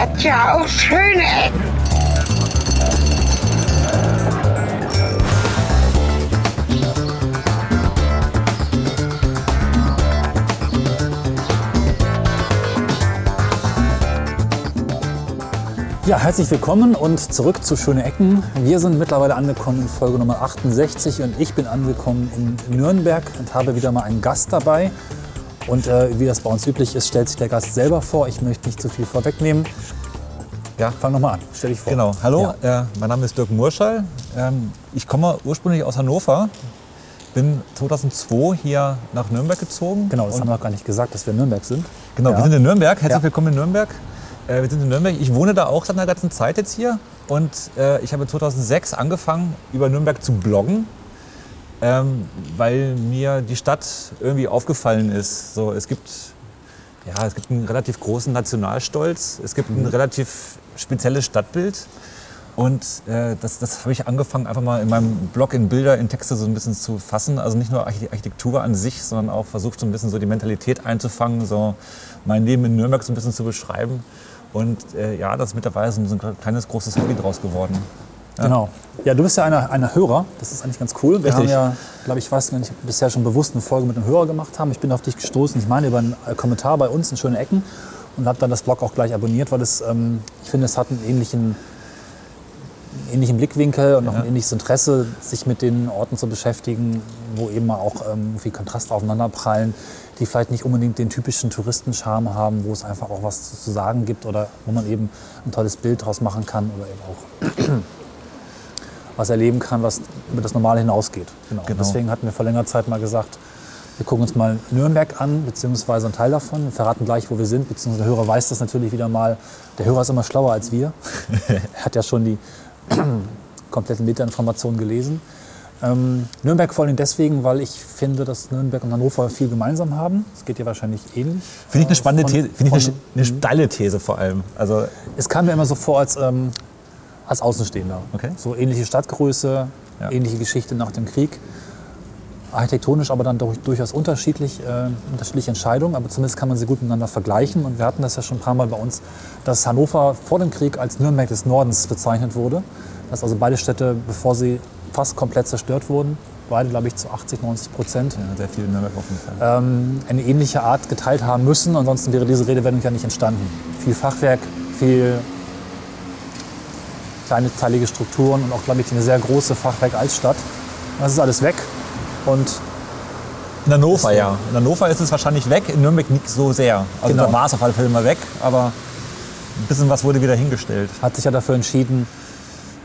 hat ja auch schöne Ecken. Ja, herzlich willkommen und zurück zu Schöne Ecken. Wir sind mittlerweile angekommen in Folge Nummer 68 und ich bin angekommen in Nürnberg und habe wieder mal einen Gast dabei. Und äh, wie das bei uns üblich ist, stellt sich der Gast selber vor. Ich möchte nicht zu viel vorwegnehmen. Ja, fang noch mal an. Stell dich vor. Genau, hallo, Ja. äh, mein Name ist Dirk Murschall. Ähm, ich komme ursprünglich aus Hannover, bin 2002 hier nach Nürnberg gezogen. Genau, das haben wir noch gar nicht gesagt, dass wir in Nürnberg sind. Genau, Ja. wir sind in Nürnberg. Herzlich Ja. willkommen in Nürnberg. Äh, wir sind in Nürnberg. Ich wohne da auch seit einer ganzen Zeit jetzt hier. Und äh, ich habe 2006 angefangen, über Nürnberg zu bloggen, ähm, weil mir die Stadt irgendwie aufgefallen ist. So, es, gibt, ja, es gibt einen relativ großen Nationalstolz. Es gibt ein relativ spezielles Stadtbild. Und äh, das, das habe ich angefangen, einfach mal in meinem Blog in Bilder, in Texte so ein bisschen zu fassen. Also nicht nur Archi- Architektur an sich, sondern auch versucht so ein bisschen so die Mentalität einzufangen, so mein Leben in Nürnberg so ein bisschen zu beschreiben. Und äh, ja, das ist mittlerweile so ein kleines, großes Hobby draus geworden. Genau. Ja, du bist ja einer, einer Hörer. Das ist eigentlich ganz cool. Wir Richtig. haben ja, glaube ich, weiß gar nicht, bisher schon bewusst eine Folge mit einem Hörer gemacht haben. Ich bin auf dich gestoßen, ich meine über einen äh, Kommentar bei uns in Schöne Ecken und habe dann das Blog auch gleich abonniert, weil es, ähm, ich finde, es hat einen ähnlichen, einen ähnlichen Blickwinkel und auch ein ähnliches Interesse, sich mit den Orten zu beschäftigen, wo eben mal auch ähm, viel Kontraste aufeinanderprallen, die vielleicht nicht unbedingt den typischen Touristenscharme haben, wo es einfach auch was zu sagen gibt oder wo man eben ein tolles Bild draus machen kann oder eben auch was erleben kann, was über das Normale hinausgeht. Genau. Genau. Deswegen hatten wir vor längerer Zeit mal gesagt, wir gucken uns mal Nürnberg an, beziehungsweise einen Teil davon. Wir verraten gleich, wo wir sind, beziehungsweise der Hörer weiß das natürlich wieder mal. Der Hörer ist immer schlauer als wir. er hat ja schon die kompletten Metainformationen gelesen. Ähm, Nürnberg vor allem deswegen, weil ich finde, dass Nürnberg und Hannover viel gemeinsam haben. Es geht dir wahrscheinlich ähnlich. Finde ich eine spannende Von- These, finde ich eine, eine steile These vor allem. Also Es kam mir immer so vor als, ähm, als Außenstehender. Okay. So ähnliche Stadtgröße, Ja. ähnliche Geschichte nach dem Krieg. Architektonisch aber dann durch, durchaus unterschiedlich, äh, unterschiedliche Entscheidungen, aber zumindest kann man sie gut miteinander vergleichen. Und wir hatten das ja schon ein paar Mal bei uns, dass Hannover vor dem Krieg als Nürnberg des Nordens bezeichnet wurde. Dass also beide Städte, bevor sie fast komplett zerstört wurden, beide, glaube ich, zu 80, 90 Prozent, ja, sehr viel Nürnberg auf jeden Fall. ähm, eine ähnliche Art geteilt haben müssen. Ansonsten wäre diese Redewendung ja nicht entstanden. Viel Fachwerk, viel kleine teilige Strukturen und auch, glaube ich, eine sehr große Fachwerk-Altstadt. Das ist alles weg. Und In Hannover, ja. In Hannover ist es wahrscheinlich weg, in Nürnberg nicht so sehr. Also Genau. da war es auf alle Fälle mal weg, aber ein bisschen was wurde wieder hingestellt. hat sich ja dafür entschieden,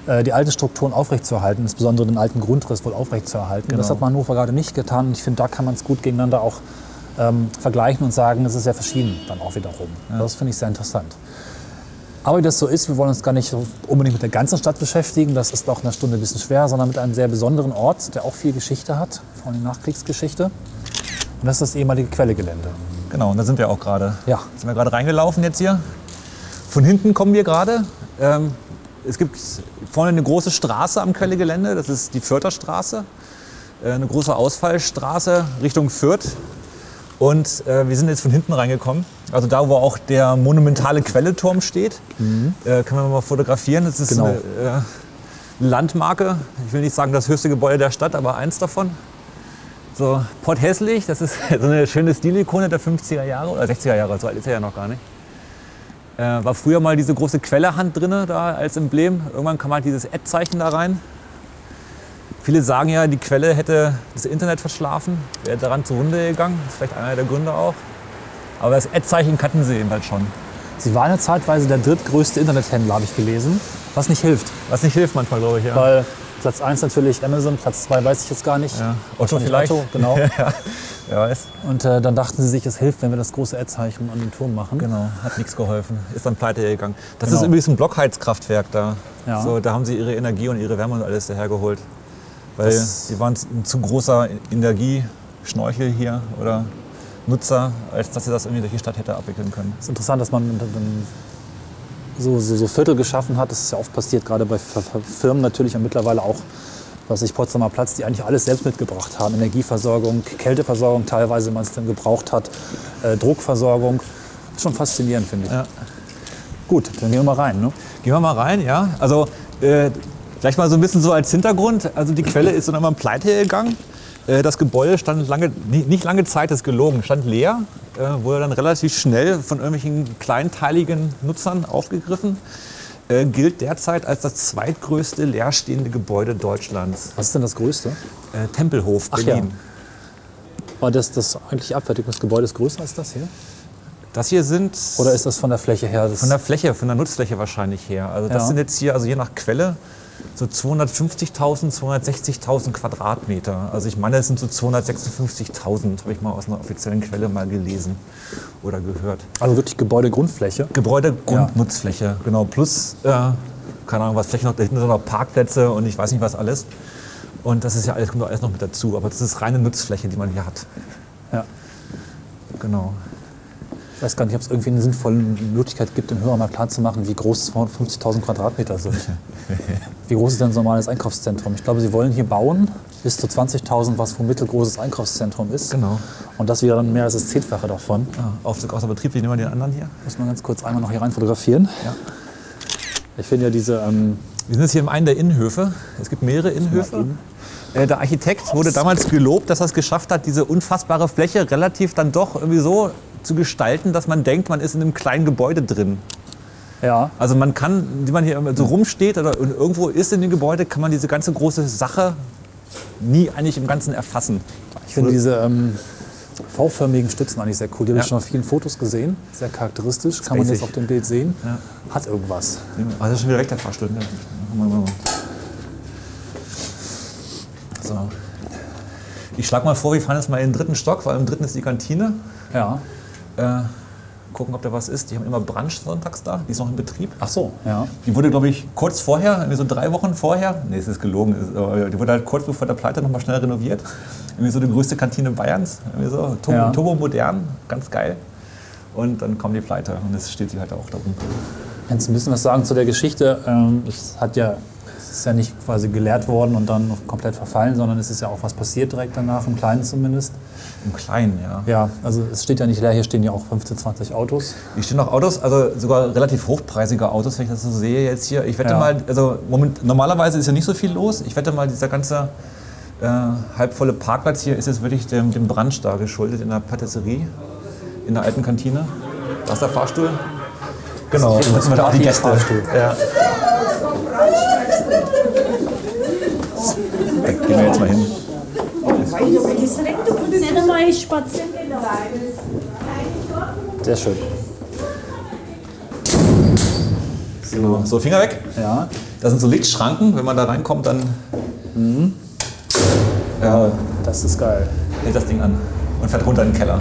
äh, die alten Strukturen aufrechtzuerhalten, insbesondere den alten Grundriss wohl aufrechtzuerhalten. Das Genau. hat man Hannover gerade nicht getan. Und ich finde, da kann man es gut gegeneinander auch ähm, vergleichen und sagen, es ist sehr verschieden dann auch wiederum. Das finde ich sehr interessant. Aber wie das so ist, wir wollen uns gar nicht unbedingt mit der ganzen Stadt beschäftigen. Das ist auch in einer Stunde ein bisschen schwer, sondern mit einem sehr besonderen Ort, der auch viel Geschichte hat, vor allem Nachkriegsgeschichte. Und das ist das ehemalige Quellegelände. Genau, und da sind wir auch gerade. Ja. Sind wir gerade reingelaufen jetzt hier. Von hinten kommen wir gerade. Ähm, es gibt vorne eine große Straße am Quellegelände, das ist die Fürther Straße. Äh, eine große Ausfallstraße Richtung Fürth. Und äh, wir sind jetzt von hinten reingekommen. Also da, wo auch der monumentale Quelleturm steht. Äh, kann man mal fotografieren. Das ist Genau. eine äh, Landmarke. Ich will nicht sagen das höchste Gebäude der Stadt, aber eins davon. So, Port Hässlich, das ist so eine schöne Stilikone der 50er Jahre oder 60er Jahre, so alt ist er ja noch gar nicht. Äh, war früher mal diese große Quellehand drin da als Emblem. Irgendwann kam halt dieses Ad-Zeichen da rein. Viele sagen ja, die Quelle hätte das Internet verschlafen, wäre daran zugrunde gegangen. Das ist vielleicht einer der Gründe auch. Aber das Ad-Zeichen kannten sie eben halt schon. Sie war eine zeitweise der drittgrößte Internethändler, habe ich gelesen, was nicht hilft. Was nicht hilft manchmal, glaube ich. Ja. Weil Platz 1 natürlich Amazon, Platz 2 weiß ich jetzt gar nicht. Ja. Otto vielleicht. Otto, genau. ja, wer weiß. Und äh, dann dachten sie sich, es hilft, wenn wir das große Ad-Zeichen an den Turm machen. Genau, hat nichts geholfen. Ist dann pleite gegangen. Das Genau. ist übrigens ein Blockheizkraftwerk da. Ja. So, da haben sie ihre Energie und ihre Wärme und alles dahergeholt. Weil Das- sie waren ein zu großer Energieschnorchel hier oder Nutzer, als dass sie das irgendwie durch die Stadt hätte abwickeln können. Es ist interessant, dass man so, so, so Viertel geschaffen hat. Das ist ja oft passiert, gerade bei Firmen natürlich und mittlerweile auch, was ich Potsdamer Platz, die eigentlich alles selbst mitgebracht haben. Energieversorgung, Kälteversorgung teilweise, wenn man es dann gebraucht hat, äh, Druckversorgung. Schon faszinierend, finde ich. Ja. Gut, dann gehen wir mal rein. Ne? Gehen wir mal rein, ja. Also äh, vielleicht mal so ein bisschen so als Hintergrund. Also die Quelle ist dann irgendwann pleite gegangen. Äh, das Gebäude stand lange, nicht lange Zeit, das ist gelogen, stand leer. Äh, wurde dann relativ schnell von irgendwelchen kleinteiligen Nutzern aufgegriffen. Äh, gilt derzeit als das zweitgrößte leerstehende Gebäude Deutschlands. Was ist denn das Größte? Tempelhof, Ach Berlin. War das, das eigentliche Abfertigungsgebäude ist größer als das hier? Das hier sind Oder ist das von der Fläche her? Von der Fläche, von der Nutzfläche wahrscheinlich her. Also das Ja. sind jetzt hier, also je nach Quelle, so 250.000, 260.000 Quadratmeter. Also ich meine, das sind so 256.000, habe ich mal aus einer offiziellen Quelle mal gelesen oder gehört. also wirklich Gebäudegrundfläche. Gebäudegrundnutzfläche, genau. Plus, äh, keine Ahnung, was Fläche noch, da hinten sind noch Parkplätze und ich weiß nicht was alles. Und das ist ja alles, kommt alles noch mit dazu. Aber das ist reine Nutzfläche, die man hier hat. Ja. Genau. Ich weiß gar nicht, ob es irgendwie eine sinnvolle Möglichkeit gibt, dem Hörer mal klarzumachen, wie groß 250.000 Quadratmeter sind. wie groß ist denn so ein normales Einkaufszentrum? Ich glaube, Sie wollen hier bauen bis zu 20.000, was wohl mittelgroßes Einkaufszentrum ist. Genau. Und das wäre dann mehr als das Zehnfache davon. Ah, Aufzug außer Betrieb, wie nehmen wir den anderen hier? Muss man ganz kurz einmal noch hier rein fotografieren. Ja. Ich finde ja diese, ähm, Wir sind jetzt hier in einem der Innenhöfe. Es gibt mehrere Innenhöfe. Äh, Der Architekt wurde damals gelobt, dass er es geschafft hat, diese unfassbare Fläche relativ dann doch irgendwie so zu gestalten, dass man denkt, man ist in einem kleinen Gebäude drin. ja, Also man kann, wie man hier so rumsteht oder irgendwo ist in dem Gebäude, kann man diese ganze große Sache nie eigentlich im Ganzen erfassen. ich finde diese ähm, V-förmigen Stützen eigentlich sehr cool. Die habe Ja. ich schon auf vielen Fotos gesehen. Sehr charakteristisch. Kann man jetzt auf dem Bild sehen. Ja. Hat irgendwas. Also das ist schon wieder weg der Fahrstuhl. ne? So. Ich schlage mal vor, wir fahren jetzt mal in den dritten Stock, weil im dritten ist die Kantine. Ja. Äh, gucken, ob da was ist. Die haben immer Brunch sonntags da, die ist noch in Betrieb. Ach so, ja. Die wurde, glaube ich, kurz vorher, irgendwie so drei Wochen vorher, nee, es ist gelogen, es die wurde halt kurz bevor der Pleite noch mal schnell renoviert. Irgendwie so die größte Kantine Bayerns, irgendwie so turbo, Ja. turbo modern, ganz geil. Und dann kommt die Pleite und jetzt steht sie halt auch da rum. Kannst du ein bisschen was sagen zu der Geschichte? Ähm, es hat ja, es ist ja nicht quasi geleert worden und dann komplett verfallen, sondern es ist ja auch was passiert direkt danach, im Kleinen zumindest. Im Kleinen, ja. Ja, also es steht ja nicht leer, hier stehen ja auch 15, 20 Autos. Hier stehen noch Autos, also sogar relativ hochpreisige Autos, wenn ich das so sehe jetzt hier. Ich wette Ja. mal, also moment, normalerweise ist ja nicht so viel los. Ich wette mal, dieser ganze äh, halbvolle Parkplatz hier ist jetzt wirklich dem, dem Brunch da geschuldet in der Patisserie, in der alten Kantine. Da ist der Fahrstuhl. Genau, Das sind auch die Gäste. Fahrstuhl. Ja. Da gehen wir jetzt mal hin. Du kannst nicht mal spazieren gehen. Sehr schön. Genau. So, Finger weg. Ja. Das sind so Lichtschranken. Wenn man da reinkommt, dann ja, das ist geil. hält das Ding an und fährt runter in den Keller.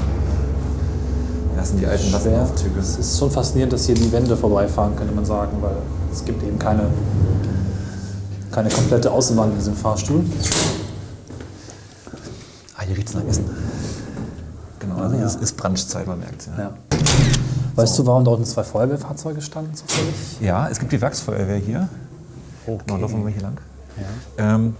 Das sind die alten. Lastenaufzüge. Es ist schon faszinierend, dass hier die Wände vorbeifahren, könnte man sagen, weil es gibt eben keine, keine komplette Außenwand in diesem Fahrstuhl. Ah, hier riecht es nach Essen. Genau, also ja. es ist Brunchzeit, man merkt ja. Ja. Weißt du, warum dort zwei Feuerwehrfahrzeuge standen zufällig? ja, es gibt die Werksfeuerwehr hier. Okay. Genau, laufen wir hier lang. Ähm,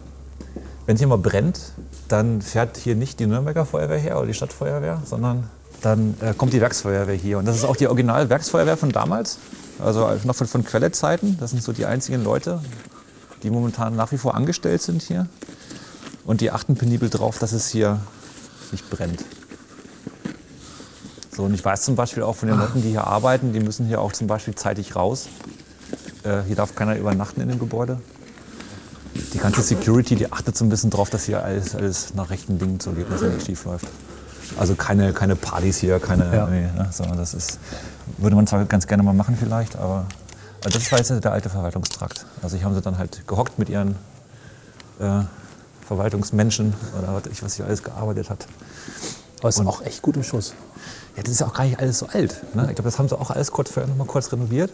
Wenn es hier mal brennt, dann fährt hier nicht die Nürnberger Feuerwehr her oder die Stadtfeuerwehr, sondern dann äh, kommt die Werksfeuerwehr hier. Und das ist auch die Original-Werksfeuerwehr von damals, also noch von, von Quellezeiten. Das sind so die einzigen Leute, die momentan nach wie vor angestellt sind hier. Und die achten penibel drauf, dass es hier nicht brennt. So, und ich weiß zum Beispiel auch von den Leuten, die hier arbeiten, die müssen hier auch zum Beispiel zeitig raus. Äh, hier darf keiner übernachten in dem Gebäude. Die ganze Security, die achtet so ein bisschen drauf, dass hier alles, alles nach rechten Dingen zugeht, dass hier nicht schief läuft. Also keine, keine Partys hier, keine, Ja. nee, ne, sondern das ist, würde man zwar ganz gerne mal machen vielleicht, aber also das war jetzt der alte Verwaltungstrakt. Also hier haben sie dann halt gehockt mit ihren äh, Verwaltungsmenschen oder was ich, was hier alles gearbeitet hat. Aber es ist auch echt gut im Schuss. Ja, das ist ja auch gar nicht alles so alt. Ne? Ich glaube, das haben sie auch alles kurz vorher noch mal kurz renoviert.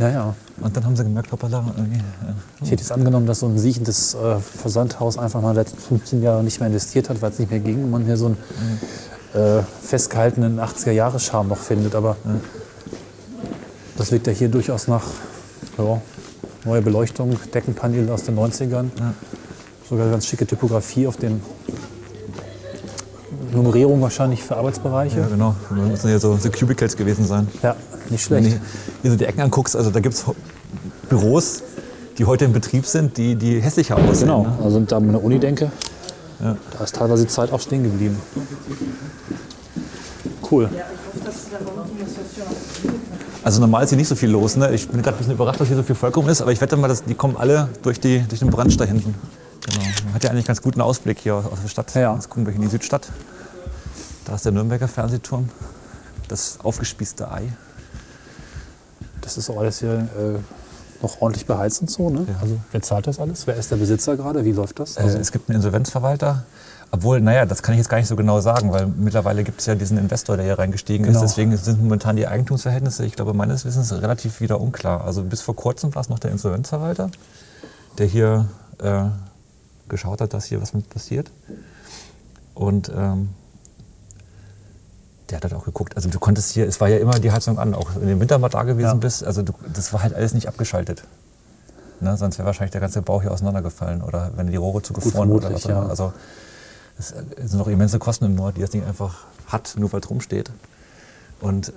Ja, ja. Und dann haben sie gemerkt, hoppala, irgendwie, äh, Ich hätte jetzt angenommen, dass so ein siechendes äh, Versandhaus einfach mal in den letzten 15 Jahren nicht mehr investiert hat, weil es nicht mehr ging und man hier so einen äh, festgehaltenen 80er-Jahre-Charme noch findet. Aber das wirkt ja hier durchaus nach ja, neuer Beleuchtung, Deckenpanel aus den 90ern. Sogar ganz schicke Typografie auf den Nummerierung wahrscheinlich für Arbeitsbereiche. Ja, genau. Da müssen ja so, so Cubicles gewesen sein. Ja, nicht Wenn schlecht. du dir so die Ecken anguckst, also da gibt es Büros, die heute in Betrieb sind, die, die hässlicher aussehen. Genau, Ne? also wenn da an meine Uni denke, Ja. da ist teilweise die Zeit auch stehen geblieben. Cool. Also normal ist hier nicht so viel los. Ne? Ich bin gerade ein bisschen überrascht, dass hier so viel Volk rum ist, aber ich wette mal, dass die kommen alle durch, die, durch den da hinten. Genau. Man hat ja eigentlich ganz guten Ausblick hier aus der Stadt. Ja. Jetzt gucken wir hier in die Südstadt. Da ist der Nürnberger Fernsehturm. Das aufgespießte Ei. Das ist auch alles hier äh, noch ordentlich beheizt und so. Ne? Also, wer zahlt das alles? Wer ist der Besitzer gerade? Wie läuft das? Äh, Also, es gibt einen Insolvenzverwalter. Obwohl, naja, das kann ich jetzt gar nicht so genau sagen, weil mittlerweile gibt es ja diesen Investor, der hier reingestiegen Genau. ist. Deswegen sind momentan die Eigentumsverhältnisse, ich glaube, meines Wissens relativ wieder unklar. Also bis vor kurzem war es noch der Insolvenzverwalter, der hier äh, geschaut hat, dass hier was mit passiert. Und ähm, der hat halt auch geguckt. Also du konntest hier, es war ja immer die Heizung an, auch wenn du im Winter mal da gewesen Ja. bist. Also du, das war halt alles nicht abgeschaltet. Ne? Sonst wäre wahrscheinlich der ganze Bau hier auseinandergefallen oder wenn die Rohre zugefroren oder was auch immer. ja. Also es sind noch immense Kosten im Nord, die das Ding einfach hat, nur weil es rumsteht. Und äh,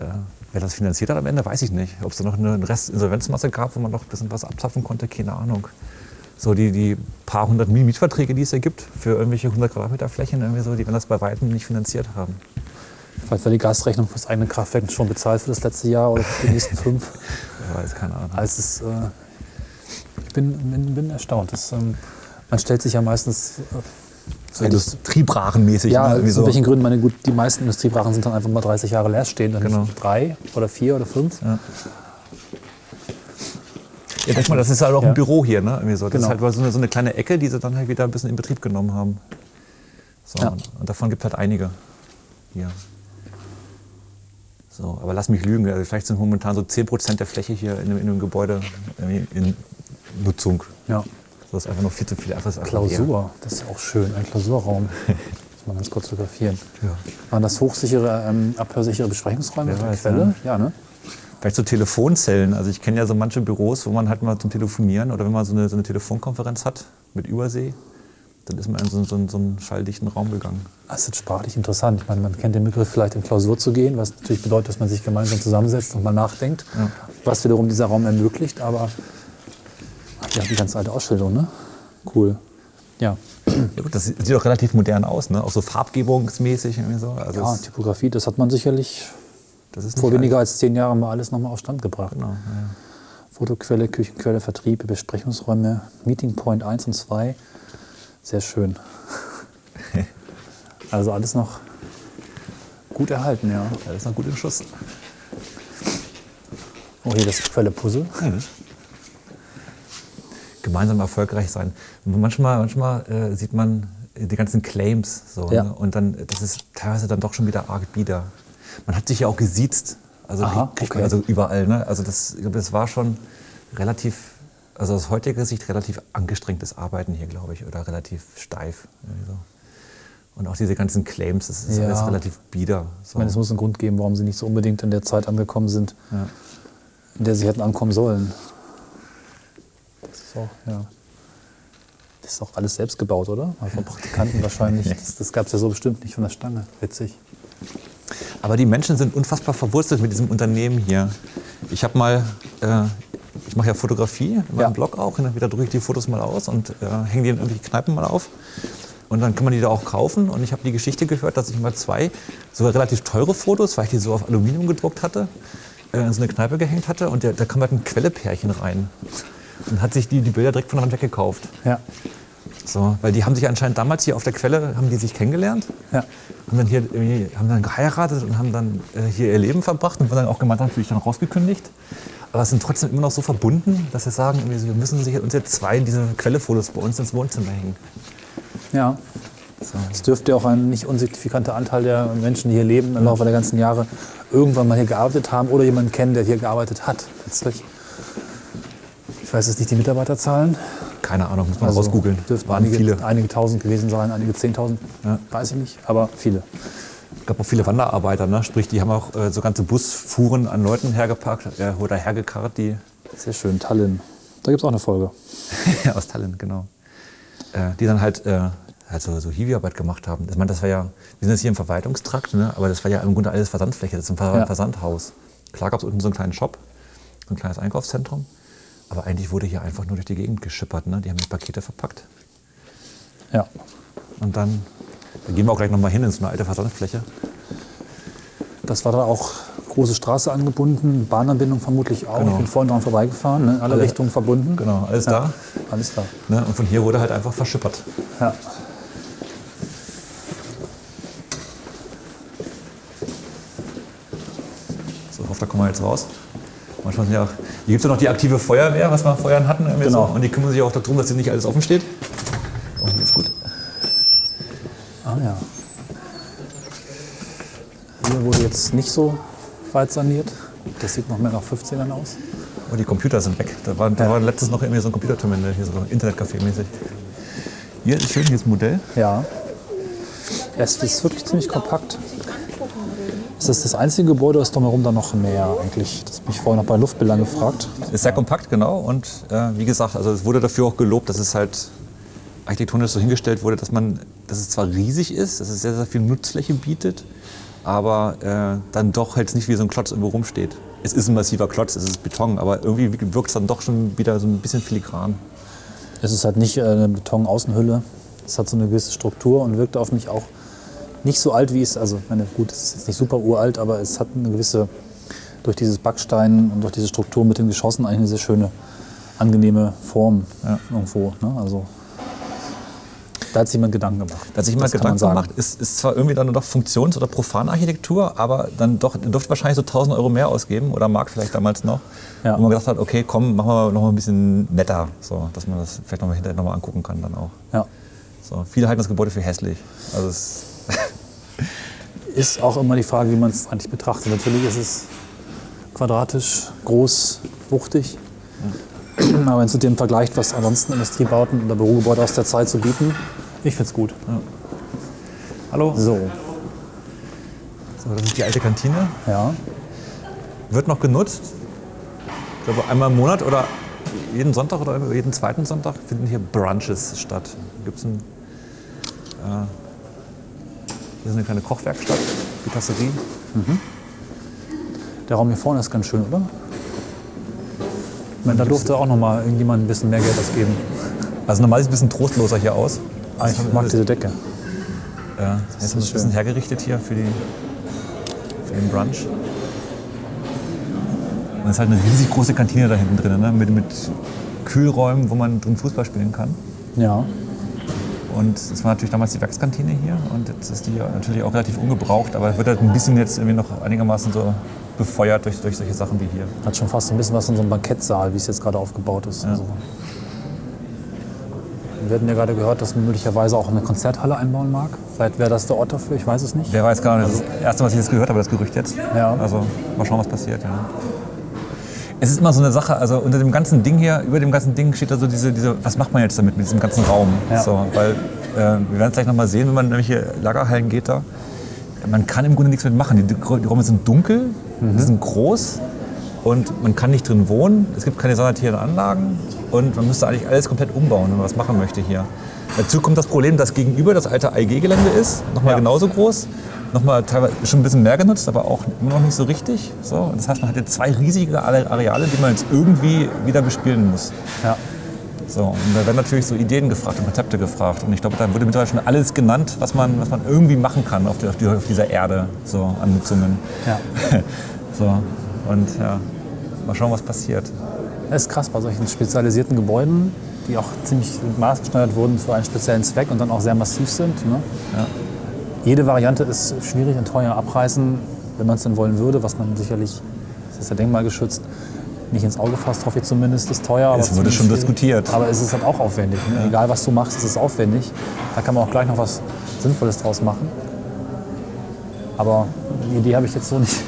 wer das finanziert hat am Ende, weiß ich nicht. Ob es da noch eine Restinsolvenzmasse gab, wo man noch ein bisschen was abzapfen konnte, keine Ahnung. So die, die paar hundert Mietverträge, die es hier gibt, für irgendwelche 100 Quadratmeter Flächen, irgendwie so, die werden das bei weitem nicht finanziert haben. Vielleicht war die Gasrechnung fürs eigene Kraftwerk schon bezahlt für das letzte Jahr oder für die nächsten fünf. Wer weiß, keine Ahnung. Also es, äh, ich bin, bin, bin erstaunt. Das, ähm, man stellt sich ja meistens äh, So Industriebrachenmäßig. Ja, ne? aus so. welchen Gründen? Meine, gut, die meisten Industriebrachen sind dann einfach mal 30 Jahre leer stehen, dann Genau. drei oder vier oder fünf. Ja. Ja, denk mal, das ist halt auch Ja. ein Büro hier, ne? Irgendwie so. Das Genau. ist halt so eine, so eine kleine Ecke, die sie dann halt wieder ein bisschen in Betrieb genommen haben. So, Ja. und, und davon gibt es halt einige hier. So, aber lass mich lügen, also vielleicht sind momentan so 10% der Fläche hier in, dem- in dem Gebäude irgendwie in Nutzung. Ja. Das ist einfach noch viel zu viel. Einfach. Klausur, das ist auch schön, ein Klausurraum. Muss man ganz kurz fotografieren. Ja. Waren das hochsichere, ähm, abhörsichere Besprechungsräume Wer mit der weiß, Quelle? Ja, ne? Vielleicht so Telefonzellen. Also ich kenne ja so manche Büros, wo man halt mal zum Telefonieren oder wenn man so eine, so eine Telefonkonferenz hat mit Übersee, dann ist man in so, so, so einen schalldichten Raum gegangen. Das ist sprachlich interessant. Ich meine, man kennt den Begriff vielleicht in Klausur zu gehen, was natürlich bedeutet, dass man sich gemeinsam zusammensetzt und mal nachdenkt, was wiederum dieser Raum ermöglicht. Aber ach, ja, die ganz alte Ausstellung, ne? Cool. Ja, Ja, gut, das sieht auch relativ modern aus, ne? auch so farbgebungsmäßig. Irgendwie so. Also ja Typografie, das hat man sicherlich vor weniger als zehn Jahren mal alles nochmal auf Stand gebracht. alt. Genau, ja. Fotoquelle, Küchenquelle, Vertrieb, Besprechungsräume, Meeting Point 1 und 2. Sehr schön. Also alles noch gut erhalten, ja. Ist noch gut im Schuss. Oh, hier das Quelle Puzzle. Gemeinsam erfolgreich sein. Manchmal, manchmal äh, sieht man die ganzen Claims so, Ja. ne? und dann das ist teilweise dann doch schon wieder arg bieder. Man hat sich ja auch gesiezt, also, Aha, okay. also überall. Ne? Also das, das war schon relativ, also aus heutiger Sicht relativ angestrengtes Arbeiten hier, glaube ich, oder relativ steif. So. Und auch diese ganzen Claims, das ist Ja. alles relativ bieder. So. Ich meine, es muss einen Grund geben, warum sie nicht so unbedingt in der Zeit angekommen sind, Ja. in der sie hätten ankommen sollen. Das ist auch, ja. Das ist auch alles selbst gebaut, oder? Mal von Praktikanten wahrscheinlich. Das, das gab es ja so bestimmt nicht von der Stange. Witzig. Aber die Menschen sind unfassbar verwurzelt mit diesem Unternehmen hier. Ich habe mal, äh, ich mache ja Fotografie in meinem Ja. Blog auch. Und dann wieder drücke ich die Fotos mal aus und äh, hänge die in irgendwelche Kneipen mal auf. Und dann kann man die da auch kaufen. Und ich habe die Geschichte gehört, dass ich mal zwei sogar relativ teure Fotos, weil ich die so auf Aluminium gedruckt hatte, äh, in so eine Kneipe gehängt hatte. Und der, da kam halt ein Quellepärchen rein. Und hat sich die, die Bilder direkt von der Wand weggekauft. Ja. So, weil die haben sich anscheinend damals hier auf der Quelle, haben die sich kennengelernt Ja. haben dann hier irgendwie, haben dann geheiratet und haben dann äh, hier ihr Leben verbracht und wurden dann auch gemeinsam natürlich dann rausgekündigt. Aber sind trotzdem immer noch so verbunden, dass sie sagen, wir müssen uns jetzt zwei diese Quellefotos bei uns ins Wohnzimmer hängen. Ja. Es dürfte auch ein nicht unsignifikanter Anteil der Menschen, die hier leben, im Laufe der ganzen Jahre irgendwann mal hier gearbeitet haben oder jemanden kennen, der hier gearbeitet hat. Letztlich. Ich weiß jetzt nicht die Mitarbeiterzahlen. Keine Ahnung, muss man Also rausgoogeln. Dürften Waren einige, viele. einige tausend gewesen sein, einige zehntausend. Ja. Weiß ich nicht, aber viele. Es gab auch viele Wanderarbeiter, ne? sprich, die haben auch äh, so ganze Busfuhren an Leuten hergepackt äh, oder hergekarrt, die Sehr schön, Tallinn. Da gibt es auch eine Folge. aus Tallinn, genau. Äh, die dann halt, äh, also so Hiwi-Arbeit gemacht haben. Ich meine, das war ja, wir sind jetzt hier im Verwaltungstrakt, ne? aber das war ja im Grunde alles Versandfläche, das ist ein Ver Ja. Versandhaus. Klar gab es unten so einen kleinen Shop, so ein kleines Einkaufszentrum, aber eigentlich wurde hier einfach nur durch die Gegend geschippert. Ne? Die haben die Pakete verpackt. Ja. Und dann, da gehen wir auch gleich nochmal hin in so eine alte Versandfläche. Das war da auch große Straße angebunden, Bahnanbindung vermutlich auch. Genau. Ich bin vorhin dran vorbeigefahren, ne? alle Alle- Richtungen verbunden. Genau, alles da. Alles da. Ne? Und von hier wurde halt einfach verschippert. Ja. So, ich hoffe, da kommen wir jetzt raus. Manchmal sind ja auch, hier gibt es ja noch die aktive Feuerwehr, was wir vorher hatten. Genau. So. Und die kümmern sich auch darum, dass hier nicht alles offen steht. So, hier ist gut. Ah ja. Hier wurde jetzt nicht so weit saniert. Das sieht noch mehr nach 15ern aus. Oh, die Computer sind weg. Da war, da war letztens noch irgendwie so ein Computerterminal, hier so Internetcafé-mäßig. Hier ist schön, hier ist Modell. Ja. Es ist wirklich ziemlich kompakt. Ist das das einzige Gebäude, oder ist drumherum dann noch mehr eigentlich? Das habe ich vorhin noch bei Luftbildern gefragt. Ist sehr kompakt, genau. Und äh, wie gesagt, also es wurde dafür auch gelobt, dass es halt architektonisch so hingestellt wurde, dass man, dass es zwar riesig ist, dass es sehr, sehr viel Nutzfläche bietet, aber äh, dann doch halt nicht wie so ein Klotz irgendwo rumsteht. Es ist ein massiver Klotz, es ist Beton, aber irgendwie wirkt es dann doch schon wieder so ein bisschen filigran. Es ist halt nicht äh, eine Betonaußenhülle. Es hat so eine gewisse Struktur und wirkt auf mich auch nicht so alt, wie es, also meine, gut, es ist jetzt nicht super uralt, aber es hat eine gewisse, durch dieses Backstein und durch diese Struktur mit den Geschossen eigentlich eine sehr schöne, angenehme Form Ja. irgendwo. Ne? Also da hat sich jemand Gedanken gemacht. Da hat sich jemand Das Gedanken gemacht, ist, ist zwar irgendwie dann doch Funktions- oder Profanarchitektur, aber dann doch, durfte wahrscheinlich so 1000 Euro mehr ausgeben oder Mark vielleicht damals noch, Ja. wo man gedacht hat, okay, komm, machen wir noch mal ein bisschen netter, so, dass man das vielleicht noch mal hinterher noch mal angucken kann dann auch. Ja. So, viele halten das Gebäude für hässlich. Also es, Ist auch immer die Frage, wie man es eigentlich betrachtet. Natürlich ist es quadratisch, groß, wuchtig. Aber wenn es mit dem vergleicht, was ansonsten Industriebauten oder Bürogebäude aus der Zeit so bieten, ich finde es gut. hallo? So, So, das ist die alte Kantine. ja. Wird noch genutzt. Ich glaube, einmal im Monat oder jeden Sonntag oder jeden zweiten Sonntag finden hier Brunches statt. Gibt es ein. Äh, hier ist eine kleine Kochwerkstatt, die Passerie. Der Raum hier vorne ist ganz schön, oder? Ich meine, da durfte auch noch mal irgendjemand ein bisschen mehr Geld ausgeben. Also normal sieht es ein bisschen trostloser hier aus. Ah, ich mag diese Decke. Ja, jetzt ist es ein bisschen hergerichtet hier für, die, für den Brunch. Und es ist halt eine riesig große Kantine da hinten drin, ne? mit, mit Kühlräumen, wo man drin Fußball spielen kann. Ja. Und das war natürlich damals die Werkskantine hier und jetzt ist die ja natürlich auch relativ ungebraucht, aber wird halt ein bisschen jetzt irgendwie noch einigermaßen so befeuert durch, durch solche Sachen wie hier. Hat schon fast ein bisschen was in so einem Bankettsaal, wie es jetzt gerade aufgebaut ist. Also. Wir hatten ja gerade gehört, dass man möglicherweise auch eine Konzerthalle einbauen mag. Vielleicht wäre das der Ort dafür, ich weiß es nicht. Wer weiß gar nicht, das ist das erste, was ich jetzt gehört habe, das Gerücht jetzt. Ja. Also mal schauen, was passiert. Ja. Es ist immer so eine Sache, also unter dem ganzen Ding hier, über dem ganzen Ding steht da so diese, diese was macht man jetzt damit, mit diesem ganzen Raum? Ja. So, weil äh, wir werden es gleich nochmal sehen, wenn man nämlich hier Lagerhallen geht da. Man kann im Grunde nichts mit machen. Die, die Räume sind dunkel, Mhm. die sind groß und man kann nicht drin wohnen. Es gibt keine sanitären Anlagen und man müsste eigentlich alles komplett umbauen, wenn man was machen möchte hier. Dazu kommt das Problem, dass gegenüber das alte AEG-Gelände ist, nochmal Ja. genauso groß, nochmal teilweise schon ein bisschen mehr genutzt, aber auch immer noch nicht so richtig. So, das heißt, man hat jetzt zwei riesige Are- Areale, die man jetzt irgendwie wieder bespielen muss. Ja. So, und da werden natürlich so Ideen gefragt und Konzepte gefragt. Und ich glaube, da wurde mittlerweile schon alles genannt, was man, was man irgendwie machen kann auf, die, auf, die, auf dieser Erde so, an Nutzungen. Ja. So, und ja, mal schauen, was passiert. Das ist krass bei solchen spezialisierten Gebäuden, die auch ziemlich maßgeschneidert wurden für einen speziellen Zweck und dann auch sehr massiv sind. Ne? Ja. Jede Variante ist schwierig und teuer abreißen, wenn man es denn wollen würde, was man sicherlich, das ist ja denkmalgeschützt, nicht ins Auge fasst, hoffe ich zumindest, ist teuer. Es wurde schon schwierig. diskutiert. Aber es ist halt auch aufwendig. Ne? Egal was du machst, es ist aufwendig. Da kann man auch gleich noch was Sinnvolles draus machen. Aber die Idee habe ich jetzt so nicht.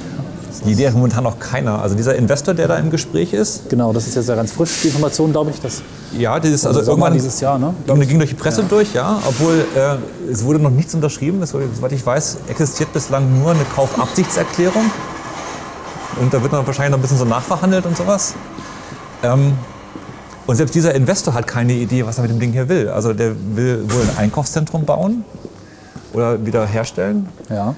Die Idee hat momentan noch keiner. Also dieser Investor, der da im Gespräch ist, Genau, das ist jetzt ja ganz frisch, die Information, glaube ich. Das ja, dieses, also also irgendwann dieses Jahr, ne? ging, ging durch die Presse durch, ja, obwohl äh, es wurde noch nichts unterschrieben. Es soweit ich weiß, existiert bislang nur eine Kaufabsichtserklärung. Und da wird dann wahrscheinlich noch ein bisschen so nachverhandelt und sowas. Ähm, Und selbst dieser Investor hat keine Idee, was er mit dem Ding hier will. Also der will wohl ein Einkaufszentrum bauen oder wieder herstellen. Ja.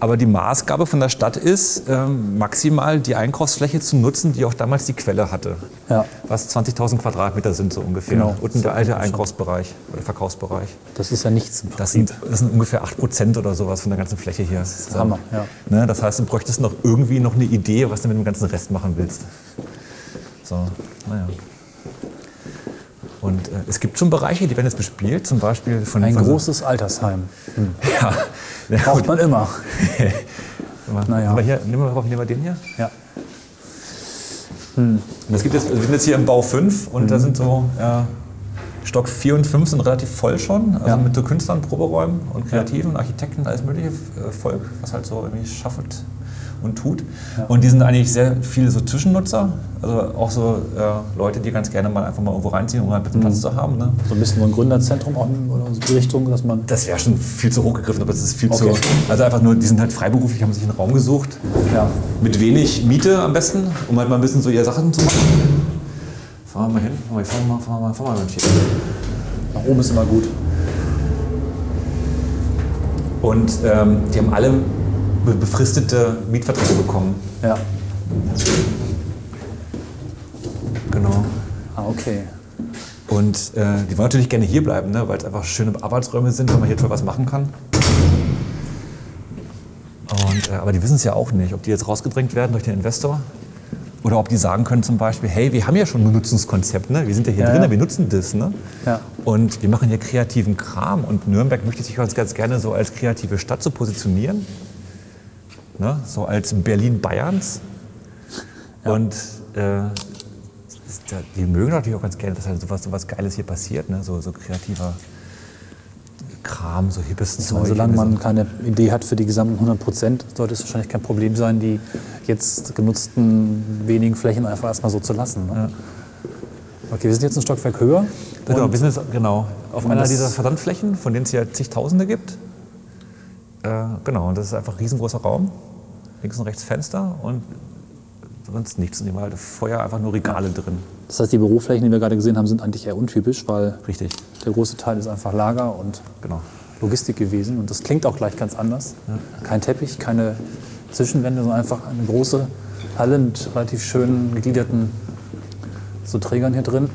Aber die Maßgabe von der Stadt ist, ähm, maximal die Einkaufsfläche zu nutzen, die auch damals die Quelle hatte. Ja. Was 20.000 Quadratmeter sind so ungefähr. Genau. Unten der alte Einkaufsbereich oder Verkaufsbereich. Das ist ja nichts Das sind, das sind ungefähr 8 Prozent oder sowas von der ganzen Fläche hier. Das ist Hammer, ja. Ne, das heißt, du bräuchtest noch irgendwie noch eine Idee, was du mit dem ganzen Rest machen willst. So, naja. Und äh, es gibt schon Bereiche, die werden jetzt bespielt, zum Beispiel von Ein von so- großes Altersheim. Hm. Ja, ja Braucht man immer. Naja. Aber hier, nehmen wir, nehmen wir den hier. Ja. Und das gibt jetzt, wir sind jetzt hier im Bau 5 und Mhm. da sind so ja, Stock 4 und 5 sind relativ voll schon. Also Ja. mit so Künstlern, Proberäumen und Kreativen, Architekten, alles mögliche äh, Volk, was halt so irgendwie schafft und tut. Und die sind eigentlich sehr viele so Zwischennutzer, also auch so äh, Leute, die ganz gerne mal einfach mal irgendwo reinziehen, um halt ein bisschen Mhm. Platz zu haben. Ne? So ein bisschen so ein Gründerzentrum auch in oder so die Richtung, dass man. Das wäre schon viel zu hoch gegriffen, aber es ist viel zu. Okay. Also einfach nur, die sind halt freiberuflich, haben sich einen Raum gesucht. Ja. Mit wenig Miete am besten, um halt mal ein bisschen so ihre Sachen zu machen. Fahren wir mal hin, fahren wir fahren wir mal, fahren wir mal, fahren wir mal mit. Nach oben ist immer gut. Und ähm, die haben alle befristete Mietverträge bekommen. Ja. Genau. Ah, okay. Und äh, die wollen natürlich gerne hier bleiben, ne, weil es einfach schöne Arbeitsräume sind, weil man hier toll was machen kann. Und, äh, aber die wissen es ja auch nicht, ob die jetzt rausgedrängt werden durch den Investor oder ob die sagen können zum Beispiel, hey, wir haben ja schon ein Nutzungskonzept, ne? wir sind ja hier Ja, drin, ja. wir nutzen das. Ne? Ja. Und wir machen hier kreativen Kram und Nürnberg möchte sich ganz, ganz gerne so als kreative Stadt so positionieren, ne? so als Berlin Bayerns. Und äh, ja- die mögen natürlich auch ganz gerne, dass halt sowas, sowas Geiles hier passiert, ne? so, so kreativer Kram, so hippes Zeug. Solange man keine Idee hat für die gesamten 100 Prozent, sollte es wahrscheinlich kein Problem sein, die jetzt genutzten wenigen Flächen einfach erstmal so zu lassen. Ne? Okay, wir sind jetzt ein Stockwerk höher. Genau, wir sind jetzt genau auf einer dieser Versandflächen, von denen es ja zigtausende gibt. Äh, genau, und das ist einfach ein riesengroßer Raum. Links und rechts Fenster und sonst nichts. Und die haben halt Feuer, einfach nur Regale drin. Das heißt, die Büroflächen, die wir gerade gesehen haben, sind eigentlich eher untypisch, weil Richtig, der große Teil ist einfach Lager und genau. Logistik gewesen. Und das klingt auch gleich ganz anders. Kein Teppich, keine Zwischenwände, sondern einfach eine große Halle mit relativ schön gegliederten so Trägern hier drin.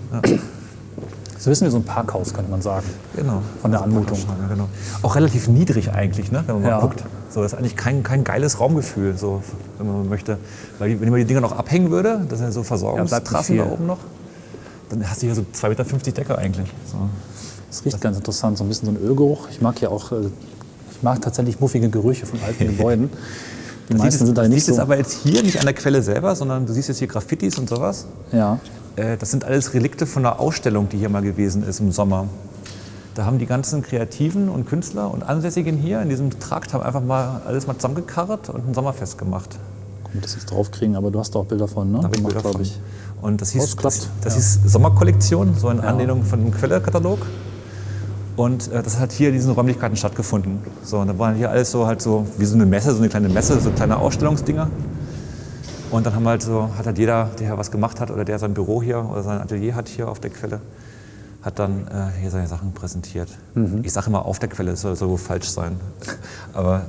So ein bisschen wie so ein Parkhaus, könnte man sagen. Genau. Von der Anmutung. Ja, genau. Auch relativ niedrig eigentlich, ne? wenn man Ja. mal guckt. So, das ist eigentlich kein, kein geiles Raumgefühl, so, wenn man möchte. Weil wenn man die Dinger noch abhängen würde, das sind ja so Ja, Versorgungstrassen bleibt da oben noch, dann hast du hier so 2,50 Meter Decke eigentlich. So. Es riecht ganz interessant, so ein bisschen so ein Ölgeruch. Ich mag ja auch, äh, ich mag tatsächlich muffige Gerüche von alten Gebäuden. Die meisten sind da das nicht liegt jetzt so. aber jetzt hier nicht an der Quelle selber, sondern du siehst jetzt hier Graffitis und sowas. Ja, Äh, Das sind alles Relikte von einer Ausstellung, die hier mal gewesen ist im Sommer. Da haben die ganzen Kreativen und Künstler und Ansässigen hier in diesem Trakt haben einfach mal alles mal zusammengekarrt und ein Sommerfest gemacht. Guck das jetzt draufkriegen, aber du hast da auch Bilder von, ne? Da ich Gemacht, Bilder glaub von. ich. Und das hieß, das, das ja. hieß Sommerkollektion, so in Anlehnung von dem Quelle-Katalog. Und äh, das hat hier in diesen Räumlichkeiten stattgefunden. So, und da waren hier alles so halt so wie so eine Messe, so eine kleine Messe, so kleine Ausstellungsdinger. Und dann haben halt so, hat halt jeder, der was gemacht hat oder der sein Büro hier oder sein Atelier hat hier auf der Quelle, hat dann äh, hier seine Sachen präsentiert. Mhm. Ich sage immer auf der Quelle, das soll, wohl falsch sein. aber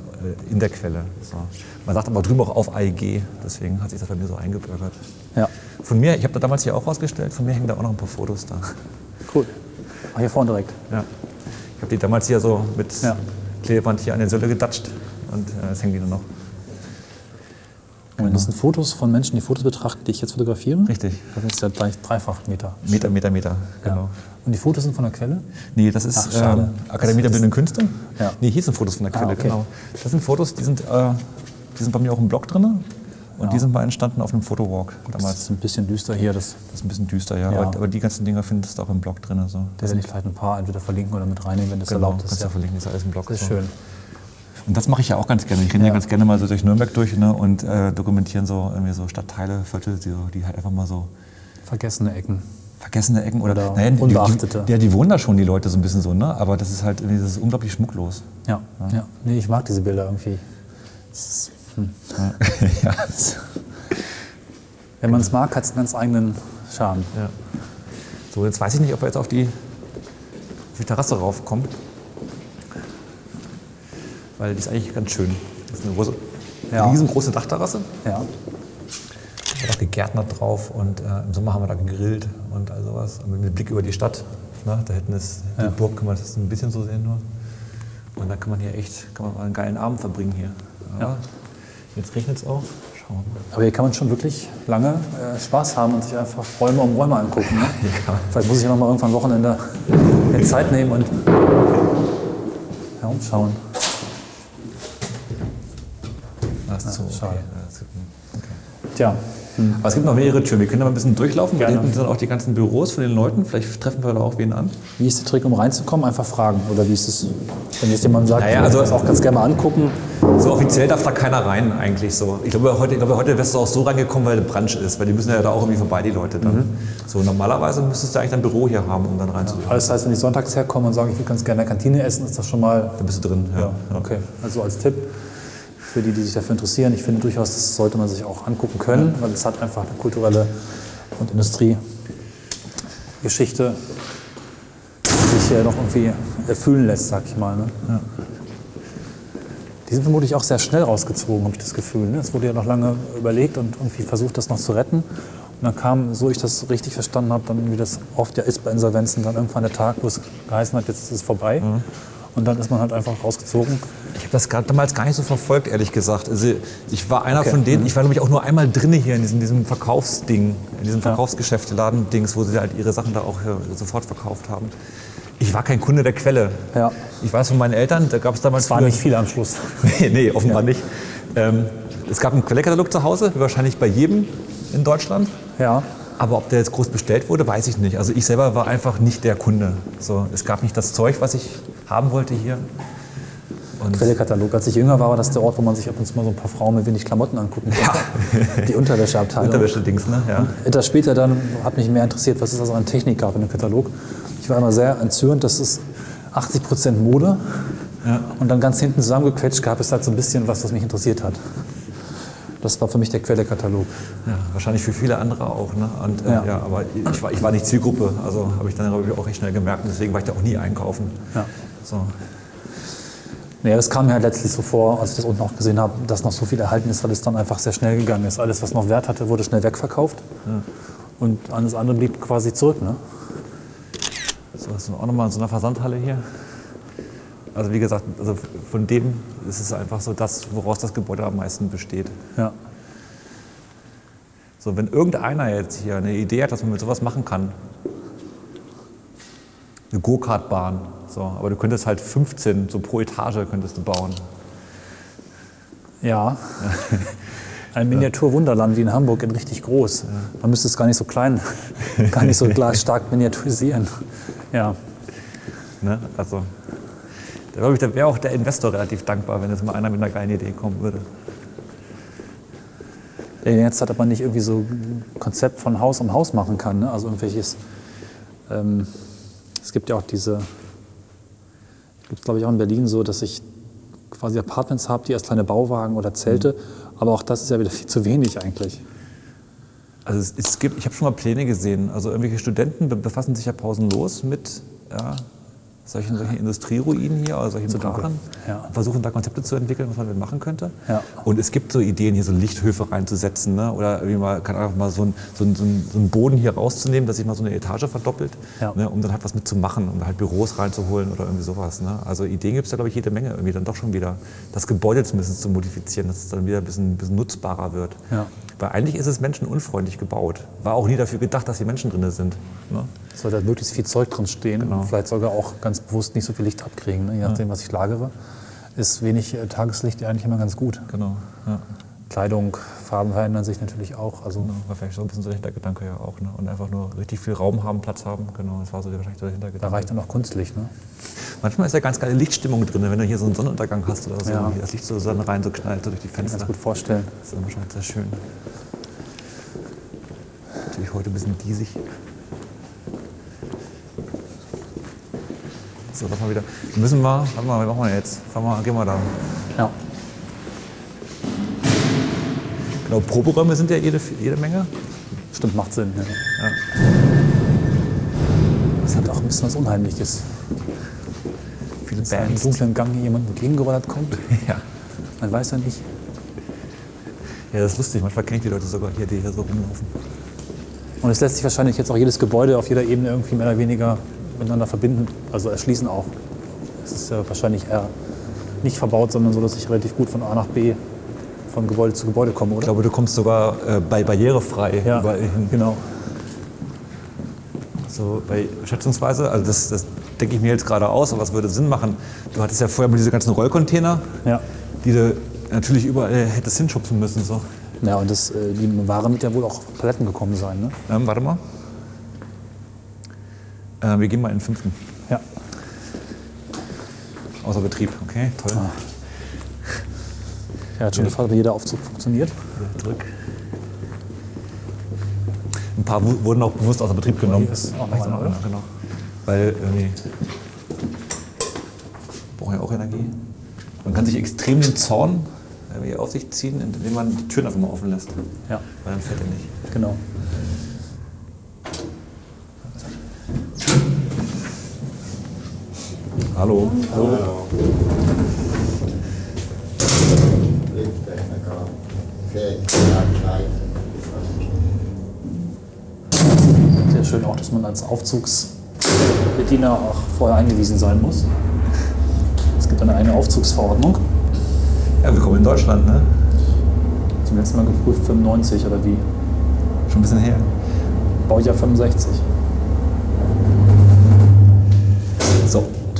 äh, in der Quelle. So. Man sagt aber drüben auch auf AEG, deswegen hat sich das bei mir so eingebürgert. Ja, Von mir, ich habe da damals hier auch rausgestellt, von mir hängen da auch noch ein paar Fotos da. cool. Ach, hier vorne direkt. Ja. Ich habe die damals hier so mit Ja. Klebeband hier an den Sölle gedatscht und äh, jetzt hängen die nur noch. Und das sind Fotos von Menschen, die Fotos betrachten, die ich jetzt fotografiere. Richtig. Das ist ja gleich dreifach Meter. Meter, Meter, Meter. Genau. Ja. Und die Fotos sind von der Quelle? Nee, das ist Ach, ähm, Akademie der Bildenden Künste. Ja. Nee, hier sind Fotos von der Quelle, Ah, okay. genau. Das sind Fotos, die sind, äh, die sind bei mir auch im Blog drin. Und die sind mal entstanden auf einem Fotowalk Das damals. ist ein bisschen düster hier. Das, Das ist ein bisschen düster, ja. Ja. Aber, aber die ganzen Dinger findest du auch im Blog drin. Also. da werde ich vielleicht ein paar entweder verlinken oder mit reinnehmen, wenn das genau, erlaubt ist. kannst du Ja. ja verlinken, das ist alles im Blog. Das ist so. schön. Und das mache ich ja auch ganz gerne. Ich renne ja. Ja. ganz gerne mal so durch Nürnberg durch ne, und äh, dokumentieren so, irgendwie so Stadtteile, Viertel, die, die halt einfach mal so Vergessene Ecken. vergessene Ecken oder, Oder naja, die, unbeachtete. Die, ja, die wohnen da schon, die Leute, so ein bisschen so, ne? aber das ist halt irgendwie, das ist unglaublich schmucklos. Ja, ja. Nee, ich mag diese Bilder irgendwie. Ist, hm. ja. Wenn man es mag, hat es einen ganz eigenen Charme. Ja. So, jetzt weiß ich nicht, ob wir jetzt auf die, auf die Terrasse raufkommen. Weil die ist eigentlich ganz schön. Das ist eine große, Ja. riesengroße Dachterrasse. Ja. Da hat auch gegärtnert drauf und äh, im Sommer haben wir da gegrillt und all sowas. Und mit Blick über die Stadt. Ne? Da hinten ist die Ja. Burg, kann man das ein bisschen so sehen nur. Und dann kann man hier echt, kann man mal einen geilen Abend verbringen hier. Ja. Jetzt regnet es auch. Schauen wir mal. Aber hier kann man schon wirklich lange äh, Spaß haben und sich einfach Räume um Räume angucken. Ne? Ja. Vielleicht muss ich ja noch mal irgendwann Wochenende Zeit nehmen und herumschauen. Ach so, okay. Schade. Okay. Tja, Aber es gibt noch mehrere Türen. Wir können da mal ein bisschen durchlaufen. Gerne. hinten sind auch die ganzen Büros von den Leuten. Vielleicht treffen wir da auch wen an. wie ist der Trick, um reinzukommen? Einfach fragen. Oder wie ist es, wenn jetzt jemand sagt, Naja, ich also- will das auch ganz gerne mal angucken? So offiziell darf da keiner rein eigentlich so. Ich glaube, heute, ich glaube, heute wärst du auch so reingekommen, weil der Brunch ist. Weil die müssen ja da auch irgendwie vorbei, die Leute dann. So normalerweise müsstest du eigentlich dein Büro hier haben, um dann reinzugehen. Das heißt, wenn ich sonntags herkomme und sage, ich will ganz gerne in der Kantine essen, ist das schon mal Da bist du drin. Ja. Ja, okay. Also als Tipp für die, die sich dafür interessieren. Ich finde durchaus, das sollte man sich auch angucken können, weil es hat einfach eine kulturelle und Industriegeschichte, die sich hier noch irgendwie erfüllen lässt, sag ich mal. Ne? Die sind vermutlich auch sehr schnell rausgezogen, habe ich das Gefühl. Ne? Es wurde ja noch lange überlegt und irgendwie versucht, das noch zu retten. Und dann kam, so ich das richtig verstanden habe, dann, wie das oft ja ist bei Insolvenzen, dann irgendwann der Tag, wo es geheißen hat, jetzt ist es vorbei. Und dann ist man halt einfach rausgezogen. Ich habe das damals gar nicht so verfolgt, ehrlich gesagt. Also ich war einer Okay. von denen, ich war glaube ich auch nur einmal drinne hier in diesem, diesem Verkaufsding, in diesem Ja. Verkaufsgeschäfteladen-Dings, wo sie halt ihre Sachen da auch äh, sofort verkauft haben. Ich war kein Kunde der Quelle. Ja. Ich weiß von meinen Eltern, da gab es damals Es war nicht viel am Schluss. nee, nee, offenbar nicht. Ähm, es gab einen Quellekatalog zu Hause, wie wahrscheinlich bei jedem in Deutschland. Ja. Aber ob der jetzt groß bestellt wurde, weiß ich nicht. Also ich selber war einfach nicht der Kunde. So, es gab nicht das Zeug, was ich haben wollte hier. Und Quellekatalog. Als ich jünger war, war das der Ort, wo man sich ab und zu mal so ein paar Frauen mit wenig Klamotten angucken konnte. Die Unterwäscheabteilung. Unterwäsche-Dings, ne? Ja. Etwas später dann hat mich mehr interessiert, was es also an Technik gab in dem Katalog. Ich war immer sehr entzürnt, dass es 80 Prozent Mode und dann ganz hinten zusammengequetscht gab es halt so ein bisschen was, was mich interessiert hat. Das war für mich der Quellekatalog. Ja, wahrscheinlich für viele andere auch. Ne? Und, äh, Ja. ja. aber ich war, ich war nicht Zielgruppe, also habe ich dann ich, auch recht schnell gemerkt. Und deswegen war ich da auch nie einkaufen. Ja. So. Nee, das kam mir halt letztlich so vor, als ich das unten auch gesehen habe, dass noch so viel erhalten ist, weil es dann einfach sehr schnell gegangen ist. Alles, was noch Wert hatte, wurde schnell wegverkauft. Und alles andere blieb quasi zurück. Ne? So, das ist auch nochmal in so einer Versandhalle hier. Also wie gesagt, also von dem ist es einfach so das, woraus das Gebäude am meisten besteht. Ja. So, wenn irgendeiner jetzt hier eine Idee hat, dass man mit sowas machen kann, eine Go-Kart-Bahn, so, aber du könntest halt 15 so pro Etage könntest du bauen. Ja. Ein Miniatur-Wunderland wie in Hamburg in richtig groß. Man müsste es gar nicht so klein, gar nicht so stark miniaturisieren. Ja. Ne? Also, da glaube ich, da wäre auch der Investor relativ dankbar, wenn jetzt mal einer mit einer geilen Idee kommen würde. Jetzt hat aber nicht irgendwie so ein Konzept von Haus um Haus machen kann. Ne? Also irgendwelches. Ähm, es gibt ja auch diese. Gibt es glaube ich auch in Berlin so, dass ich quasi Apartments habe, die als kleine Bauwagen oder Zelte. Aber auch das ist ja wieder viel zu wenig eigentlich. Also es, es gibt, ich habe schon mal Pläne gesehen. Also irgendwelche Studenten be- befassen sich ja pausenlos mit ja, solchen, solchen Industrieruinen hier, oder solchen Brachen. Ja. Versuchen da Konzepte zu entwickeln, was man damit machen könnte. Ja. Und es gibt so Ideen, hier so Lichthöfe reinzusetzen. Ne? Oder irgendwie mal, kann einfach mal so einen so ein, so ein, Boden hier rauszunehmen, dass sich mal so eine Etage verdoppelt, Ja. ne? um dann halt was mitzumachen, um halt Büros reinzuholen oder irgendwie sowas. Ne? Also Ideen gibt es da, glaube ich, jede Menge irgendwie dann doch schon wieder. Das Gebäude zumindest zu modifizieren, dass es dann wieder ein bisschen, ein bisschen nutzbarer wird. Weil eigentlich ist es menschenunfreundlich gebaut. War auch nie dafür gedacht, dass hier Menschen drin sind. Ne? Es sollte halt möglichst viel Zeug drin stehen. Genau. Vielleicht sogar auch ganz bewusst nicht so viel Licht abkriegen. Ne? Je nachdem, was ich lagere, ist wenig äh, Tageslicht eigentlich immer ganz gut. Genau. Ja. Kleidung, Farben verändern sich natürlich auch. Also War vielleicht so ein bisschen so der Hintergedanke ja auch. Ne? Und einfach nur richtig viel Raum haben, Platz haben. Genau, das war so wahrscheinlich so der da Hintergedanke. reicht dann auch Kunstlicht. Ne? Manchmal ist ja ganz geile Lichtstimmung drin, wenn du hier so einen Sonnenuntergang hast oder so. Ja. Das Licht so rein so knallt so durch die Kann ich Fenster. ganz gut vorstellen. Das ist immer schon sehr schön. Natürlich heute ein bisschen diesig. So, lass mal wieder. Müssen wir, warte mal, was machen wir jetzt? Fahren wir, gehen wir da. Ja. Genau, Proberäume sind ja jede, jede Menge. Stimmt, macht Sinn. Ja. Das hat auch ein bisschen was Unheimliches. Viele Dass im Bands. dunklen Gang hier jemand entgegengerollt kommt. Ja. Man weiß ja nicht. ja, das ist lustig. Manchmal kenne ich die Leute sogar hier, die hier so rumlaufen. Und es lässt sich wahrscheinlich jetzt auch jedes Gebäude auf jeder Ebene irgendwie mehr oder weniger miteinander verbinden, also erschließen auch. Es ist ja wahrscheinlich eher nicht verbaut, sondern so, dass ich relativ gut von A nach B von Gebäude zu Gebäude komme, Ich oder? glaube, du kommst sogar äh, bei barrierefrei ja, überall hin. genau. So bei schätzungsweise, also das, das denke ich mir jetzt gerade aus, aber es würde Sinn machen. Du hattest ja vorher mal diese ganzen Rollcontainer, Ja. die du natürlich überall hättest hinschubsen müssen. So. Ja, und das, äh, die Ware wird ja wohl auch auf Paletten gekommen sein, ne? Ähm, warte mal. Äh, wir gehen mal in den fünften. Ja. Außer Betrieb. Okay, toll. Er hat schon gefragt, wie jeder Aufzug funktioniert. Zurück. Ein paar wu- wurden auch bewusst außer Betrieb genommen. hier ist auch noch einer, oder? Ja, genau. Weil irgendwie brauchen ja auch Energie. Man kann sich extrem den Zorn irgendwie auf sich ziehen, indem man die Türen einfach mal offen lässt. Ja, Weil dann fällt er nicht. genau. Hallo. Sehr schön auch, dass man als Aufzugsbediener auch vorher eingewiesen sein muss. Es gibt eine eigene Aufzugsverordnung. Ja, willkommen in Deutschland, ne? Zum letzten Mal geprüft 95 oder wie? Schon ein bisschen her. Baujahr 65.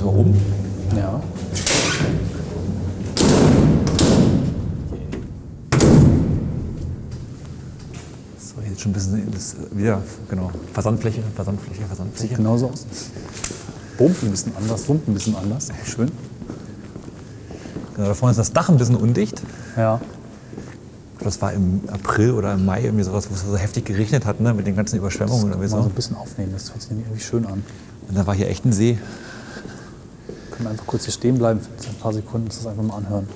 Tür oben. Ja. So, jetzt schon ein bisschen das, wieder, genau. Versandfläche, Versandfläche, Sieht Versandfläche. genauso aus. Bummt ein bisschen anders, wummt ein bisschen anders. Schön. Genau, da vorne ist das Dach ein bisschen undicht. Ja. Das war im April oder im Mai irgendwie sowas, wo es so heftig geregnet hat, ne, mit den ganzen Überschwemmungen. Mal Oder so so. ein bisschen aufnehmen, das hört sich nämlich irgendwie schön an. Und da war hier echt ein See. Können einfach kurz hier stehen bleiben für ein paar Sekunden, uns das einfach mal anhören.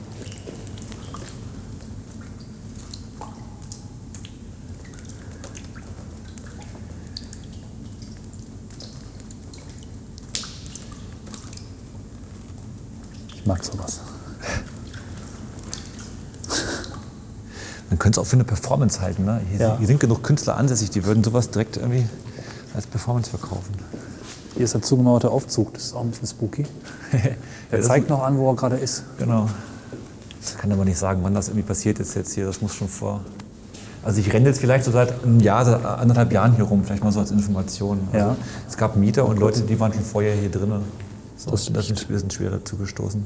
Ich mag sowas. Man könnte es auch für eine Performance halten. Ne? Hier, Ja. hier sind genug Künstler ansässig, die würden sowas direkt irgendwie als Performance verkaufen. Hier ist der zugemauerte Aufzug, das ist auch ein bisschen spooky. Er zeigt noch an, wo er gerade ist. Genau. Ich kann aber nicht sagen, wann das irgendwie passiert ist jetzt hier. Das muss schon vor. Also ich renne jetzt vielleicht so seit einem Jahr, seit anderthalb Jahren hier rum, vielleicht mal so als Information. Also Ja. Es gab Mieter und Leute, die waren schon vorher hier drin. So, Das das, ist sind, wir sind schwer dazu gestoßen.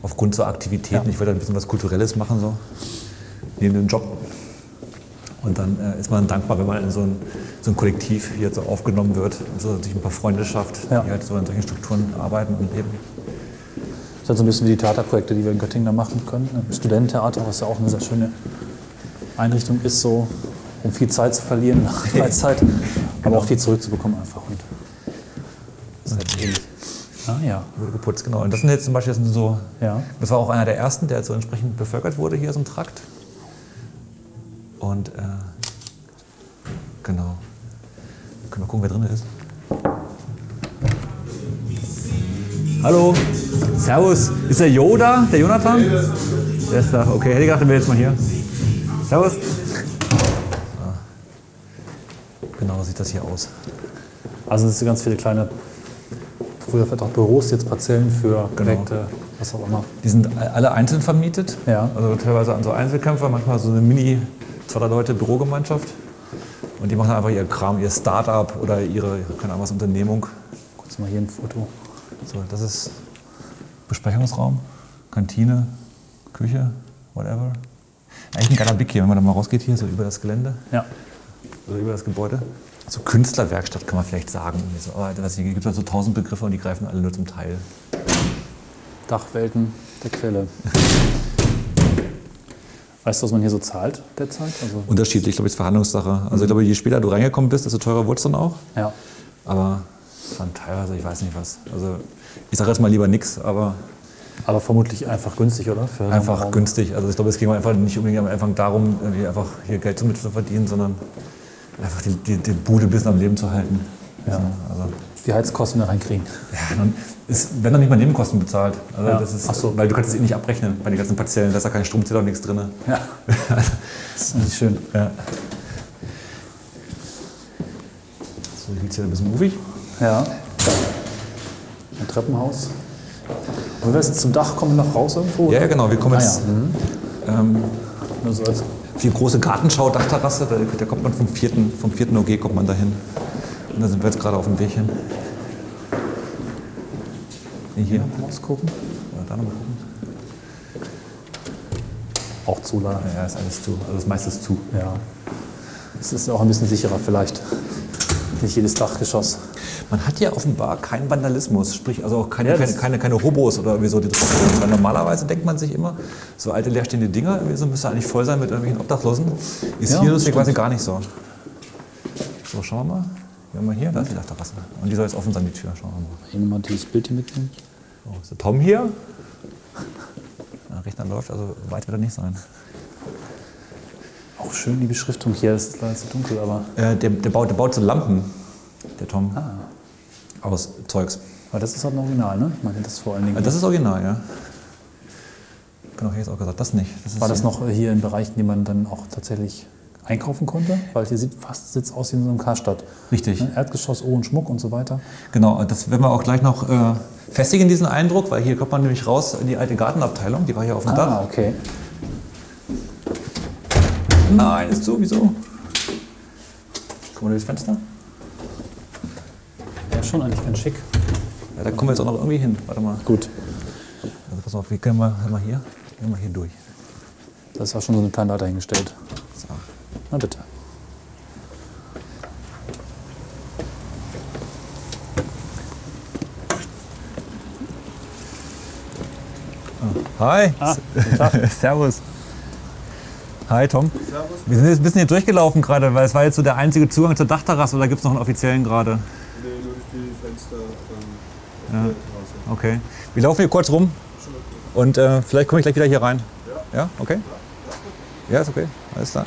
Aufgrund so Aktivitäten. Ja. Ich wollte ein bisschen was Kulturelles machen, so neben dem Job. Und dann äh, ist man dankbar, wenn man in so ein, so ein Kollektiv hier so aufgenommen wird, und so sich ein paar Freunde schafft, Ja. die halt so in solchen Strukturen arbeiten und leben. Das ist halt so ein bisschen wie die Theaterprojekte, die wir in Göttingen da machen können. Im Studententheater, was ja auch eine sehr schöne Einrichtung ist, so um viel Zeit zu verlieren nach Freizeit, aber auch viel zurückzubekommen einfach. Und das ist halt ähnlich. Ah ja, Wurde geputzt, genau. Und das sind jetzt zum Beispiel das so, ja. das war auch einer der ersten, der so entsprechend bevölkert wurde hier, so ein Trakt. Und äh, genau. Können wir gucken, wer drin ist. Hallo, Servus. Ist der Yoda, der Jonathan? Der ist da. Okay, hätte ich gedacht, der wäre jetzt mal hier. Servus. Ah. Genau sieht das hier aus. Also es sind ganz viele kleine, früher vielleicht auch Büros, jetzt Parzellen für Genau. Projekte, was auch immer. Die sind alle einzeln vermietet. Ja. Also teilweise an so Einzelkämpfer, manchmal so eine mini zwei Leute Bürogemeinschaft. Und die machen einfach ihr Kram, ihr Start-up oder ihre, keine Ahnung was, Unternehmung. Kurz mal hier ein Foto. So, das ist Besprechungsraum, Kantine, Küche, whatever. Eigentlich ein geiler Blick hier, wenn man da mal rausgeht hier, so über das Gelände Ja. oder über das Gebäude. So Künstlerwerkstatt kann man vielleicht sagen. So, aber das hier gibt halt so tausend Begriffe und die greifen alle nur zum Teil. Dachwelten der Quelle. Weißt du, was man hier so zahlt derzeit? Also, Unterschiedlich, ich glaube, ist Verhandlungssache. Also ich glaube, je später du reingekommen bist, desto teurer wurde es dann auch. ja. Aber waren teilweise, ich weiß nicht was. Also ich sage jetzt mal lieber nichts, aber Aber vermutlich einfach günstig, oder? Für einfach günstig. Also ich glaube, es ging einfach nicht unbedingt am Anfang darum, irgendwie einfach hier Geld zu verdienen, sondern einfach die, die, die Bude bisschen am Leben zu halten. Ja. Also, Die Heizkosten da reinkriegen. ja, nun ist, wenn dann nicht mal Nebenkosten bezahlt. Also Ja. das ist, Ach so. Weil du kannst es eh nicht abrechnen bei den ganzen Partiellen. Da ist ja kein Stromzähler und nichts drin. Ja. Das ist eigentlich schön. Ja. So, hier jetzt ein bisschen movig. Ja. Ein Treppenhaus. Wollen wir jetzt zum Dach kommen wir noch raus irgendwo? Ja, ja, genau. Wir kommen Ah, jetzt ja. Mhm. ähm, Nur so als die große Gartenschau, Dachterrasse. Da, da kommt man vom vierten, vom vierten OG kommt man dahin. Und da sind wir jetzt gerade auf dem Weg hin. Hier. rausgucken. Ja, da nochmal gucken. Auch zu leider. Ja, ist alles zu. Also das meiste ist zu. Ja. Es ist auch ein bisschen sicherer vielleicht. Nicht jedes Dachgeschoss. Man hat ja offenbar keinen Vandalismus, sprich also auch keine, Ja, keine, keine, keine Hobos oder irgendwie so. Die sind. Weil normalerweise denkt man sich immer, so alte leerstehende Dinger so müsste eigentlich voll sein mit irgendwelchen Obdachlosen. Ist Ja, hier das lustig quasi gar nicht so. So, schauen wir mal. Wir haben mal hier, da ist die Dachterrasse. Und die soll jetzt offen sein, die Tür. Schauen wir mal. Nochmal dieses Bild hier mitnehmen. So, ist der Tom hier? Der Rechner läuft, also weit wird er nicht sein. Auch schön die Beschriftung hier. Es ist leider zu dunkel, aber. Äh, der, der, baut, der baut so Lampen, der Tom. Ah. Aus Zeugs. Aber das ist halt ein Original, ne? Ich meine, das vor allen Dingen. Das ist original, ja. Genau, hier ist auch gesagt, das nicht. Das war das noch hier in Bereichen, die man dann auch tatsächlich einkaufen konnte? Weil hier sieht fast sitzt aus wie in so einem Karstadt. Richtig. Ne? Erdgeschoss, Ohren, Schmuck und so weiter. Genau, das werden wir auch gleich noch äh, festigen, diesen Eindruck, weil hier kommt man nämlich raus in die alte Gartenabteilung, die war hier auf dem Ah, Dach. okay. Nein, ist zu, wieso? Guck mal durchs Fenster. Ja, schon eigentlich ganz schick. Ja, da kommen wir jetzt auch noch irgendwie hin. Warte mal. Gut. Also pass auf, wir können mal, mal hier, gehen wir hier durch. Das ist auch schon so eine kleine Leiter hingestellt. So. Na bitte. Hi. Ah, guten Tag. Servus. Hi Tom. Wir sind jetzt ein bisschen hier durchgelaufen gerade, weil es war jetzt so der einzige Zugang zur Dachterrasse oder gibt es noch einen offiziellen gerade? Nee, nur durch die Fenster ähm, Terrasse. Okay. Wir laufen hier kurz rum und äh, vielleicht komme ich gleich wieder hier rein. Ja. Ja, okay. Ja, ist okay. Alles klar.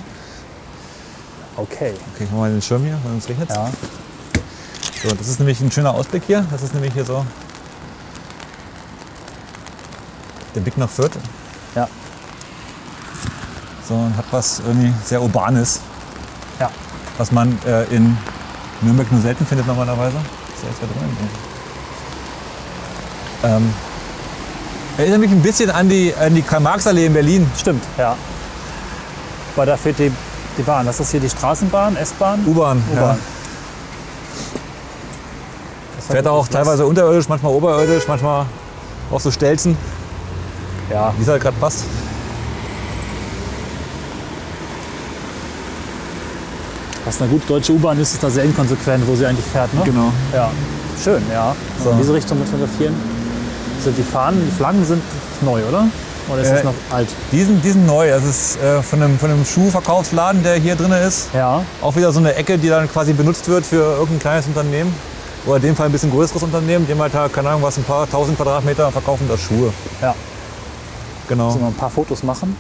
Okay. Okay, mache mal den Schirm hier, weil es regnet. Ja. So, das ist nämlich ein schöner Ausblick hier. Das ist nämlich hier so der Blick nach Fürth. Ja. So, und hat was irgendwie sehr Urbanes, Ja. was man äh, in Nürnberg nur selten findet normalerweise. Ist ja jetzt da drin. Ähm, erinnert mich ein bisschen an die, an die Karl-Marx-Allee in Berlin. Stimmt, ja. Weil da fehlt die, die Bahn. Das ist hier die Straßenbahn, S-Bahn. U-Bahn. Ja. Fährt auch teilweise unterirdisch, manchmal oberirdisch, manchmal auf so Stelzen, Ja, wie es halt gerade passt. was eine gute deutsche U-Bahn ist, ist da sehr inkonsequent, wo sie eigentlich fährt. Ne? Genau. Ja, schön, ja. So. In diese Richtung fotografieren. Sind die Fahnen, die Flaggen sind neu, oder? Oder ist Äh, das noch alt? Die sind, die sind neu. Das ist äh, von, einem, von einem Schuhverkaufsladen, der hier drin ist. Ja, Auch wieder so eine Ecke, die dann quasi benutzt wird für irgendein kleines Unternehmen. Oder in dem Fall ein bisschen größeres Unternehmen. Die haben halt, da, keine Ahnung, was, ein paar tausend Quadratmeter verkaufen da Schuhe. ja. Genau. Sollen wir ein paar Fotos machen?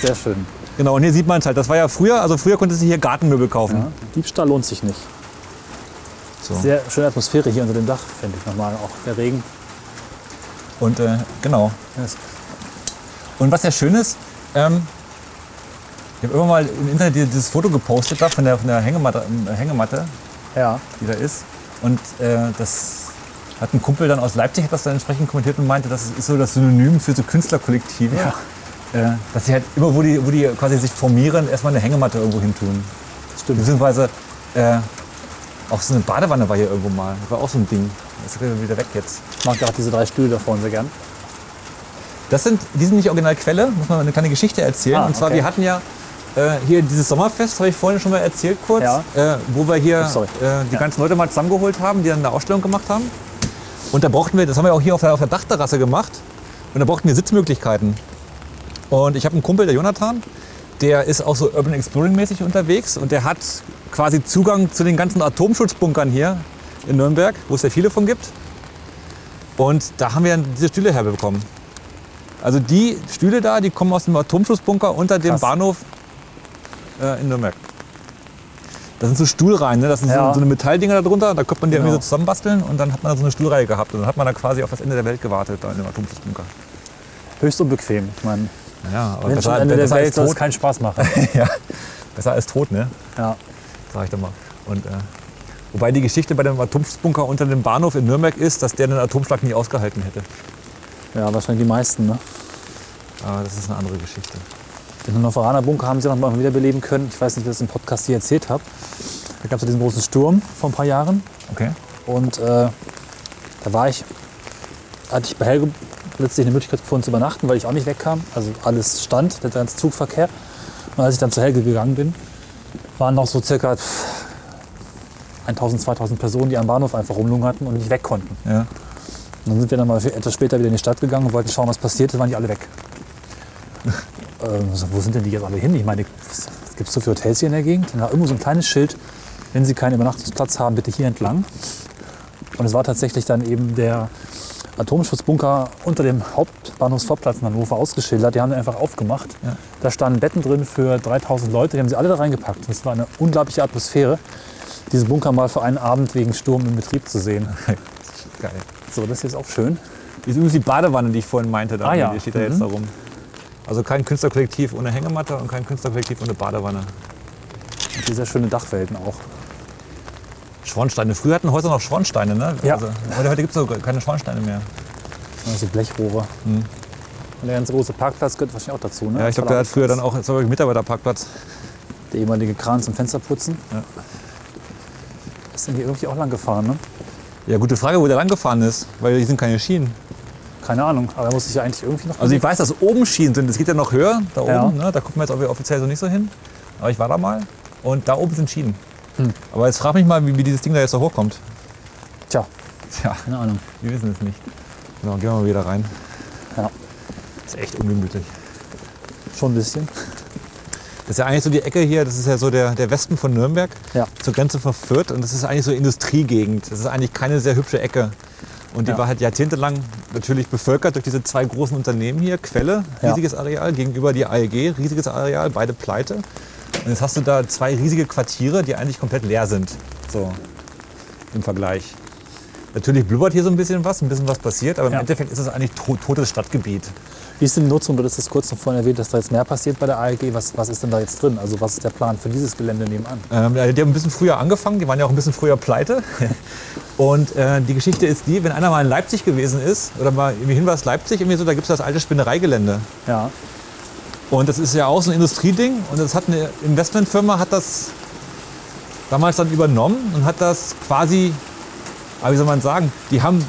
Sehr schön. genau. Und hier sieht man es halt. Das war ja früher, also früher konntest du hier Gartenmöbel kaufen. Ja. Diebstahl lohnt sich nicht. So. Sehr schöne Atmosphäre hier unter dem Dach, finde ich nochmal. Auch der Regen. Und äh, genau. Das- Und was sehr schön ist, ähm, ich habe immer mal im Internet dieses Foto gepostet da von der, von der Hängematte, äh, Hängematte, Ja, die da ist. Und äh, das hat ein Kumpel dann aus Leipzig hat das dann entsprechend kommentiert und meinte, das ist so das Synonym für so Künstlerkollektive. Äh, dass sie halt immer, wo die, wo die quasi sich formieren, erstmal eine Hängematte irgendwo hin tun. stimmt. Beziehungsweise äh, auch so eine Badewanne war hier irgendwo mal. Das war auch so ein Ding. Das ist wieder weg jetzt. Ich mag gerade diese drei Stühle da vorne sehr gern. Das sind, die sind nicht Originalquelle, muss man eine kleine Geschichte erzählen. Ah, und zwar, okay. wir hatten ja äh, hier dieses Sommerfest, habe ich vorhin schon mal erzählt kurz, Ja. äh, wo wir hier Oh, äh, die Ja. ganzen Leute mal zusammengeholt haben, die dann eine Ausstellung gemacht haben. Und da brauchten wir, das haben wir auch hier auf der, auf der Dachterrasse gemacht, und da brauchten wir Sitzmöglichkeiten. Und ich habe einen Kumpel, der Jonathan, der ist auch so Urban Exploring mäßig unterwegs und der hat quasi Zugang zu den ganzen Atomschutzbunkern hier in Nürnberg, wo es ja viele von gibt. Und da haben wir diese Stühle herbekommen. Also die Stühle da, die kommen aus dem Atomschutzbunker unter dem Krass. Bahnhof äh, in Nürnberg. Das sind so Stuhlreihen, ne? das sind Ja. so, so eine Metalldinger da drunter, da könnte man die irgendwie so Genau. zusammenbasteln und dann hat man da so eine Stuhlreihe gehabt. Und dann hat man da quasi auf das Ende der Welt gewartet, da in dem Atomschutzbunker. Höchst unbequem. Ich meine, Ja, aber wenn besser, schon Ende der besser, Welt als tot, keinen Spaß machen. ja, besser als tot, ne? ja. sag ich doch mal. Und, äh, wobei die Geschichte bei dem Atomschutzbunker unter dem Bahnhof in Nürnberg ist, dass der den Atomschlag nie ausgehalten hätte. Ja, wahrscheinlich die meisten. Ne? Aber das ist eine andere Geschichte. Den Hannoveraner Bunker haben sie noch mal wiederbeleben können. Ich weiß nicht, wie ich das im Podcast hier erzählt habe. Da gab es ja diesen großen Sturm vor ein paar Jahren. Okay. Und äh, da war ich, hatte ich bei Helge plötzlich eine Möglichkeit gefunden zu übernachten, weil ich auch nicht wegkam. Also alles stand, der ganze Zugverkehr. Und als ich dann zu Helge gegangen bin, waren noch so circa pff, 1000, 2000 Personen, die am Bahnhof einfach rumlungerten und nicht weg konnten. Ja. Und dann sind wir dann mal etwas später wieder in die Stadt gegangen und wollten schauen, was passiert ist, waren die alle weg. ähm, so, wo sind denn die jetzt alle hin? Ich meine, es gibt so viele Hotels hier in der Gegend. Da irgendwo so ein kleines Schild, wenn Sie keinen Übernachtungsplatz haben, bitte hier entlang. Und es war tatsächlich dann eben der Atomschutzbunker unter dem Hauptbahnhofsvorplatz in Hannover ausgeschildert. Die haben den einfach aufgemacht. Ja. Da standen Betten drin für 3000 Leute, die haben sie alle da reingepackt. Das war eine unglaubliche Atmosphäre, diesen Bunker mal für einen Abend wegen Sturm in Betrieb zu sehen. Geil. So, das ist jetzt auch schön. Das ist übrigens die Badewanne, die ich vorhin meinte. Da, Ah, ja. Die steht da Mhm. jetzt da rum. Also kein Künstlerkollektiv ohne Hängematte und kein Künstlerkollektiv ohne Badewanne. Und diese schöne Dachwelten auch. Schornsteine. Früher hatten Häuser noch Schornsteine, ne? Ja. Also, heute heute gibt es keine Schornsteine mehr. Also Blechrohre. Und der ganze große Parkplatz gehört wahrscheinlich auch dazu. Ne? Ja, ich glaube, der hat früher dann auch, war Mitarbeiterparkplatz. Der ehemalige Kran zum Fensterputzen. Ja. Ist denn hier irgendwie auch lang gefahren, ne? Ja, gute Frage, wo der lang gefahren ist, weil hier sind keine Schienen. Keine Ahnung, aber er muss sich ja eigentlich irgendwie noch. Also ich weiß, dass oben Schienen sind. Es geht ja noch höher, da Ja. oben. Ne? Da gucken wir jetzt offiziell so nicht so hin. Aber ich war da mal und da oben sind Schienen. Hm. Aber jetzt frag mich mal, wie, wie dieses Ding da jetzt da hochkommt. Tja, Tja, keine Ahnung. wir wissen es nicht. Genau, gehen wir mal wieder rein. Ja, ist echt ungemütlich. schon ein bisschen. Das ist ja eigentlich so die Ecke hier, das ist ja so der, der Westen von Nürnberg, Ja. zur Grenze von Fürth. Und das ist eigentlich so Industriegegend. Das ist eigentlich keine sehr hübsche Ecke. Und die Ja. war halt jahrzehntelang natürlich bevölkert durch diese zwei großen Unternehmen hier. Quelle, Ja. riesiges Areal, gegenüber die AEG, riesiges Areal, beide pleite. Und jetzt hast du da zwei riesige Quartiere, die eigentlich komplett leer sind. So im Vergleich. Natürlich blubbert hier so ein bisschen was, ein bisschen was passiert, aber im Ja. Endeffekt ist es eigentlich to totes Stadtgebiet. Wie ist denn die Nutzung? Du hast das kurz noch vorhin erwähnt, dass da jetzt mehr passiert bei der ALG. Was, was ist denn da jetzt drin? Also was ist der Plan für dieses Gelände nebenan? Ähm, die haben ein bisschen früher angefangen, die waren ja auch ein bisschen früher pleite. Und äh, die Geschichte ist die, wenn einer mal in Leipzig gewesen ist, oder mal irgendwie Hinweis Leipzig, irgendwie so, da gibt es das alte Spinnereigelände. Ja, Und das ist ja auch so ein Industrieding. Und das hat eine Investmentfirma hat das damals dann übernommen und hat das quasi, ah, wie soll man sagen, die haben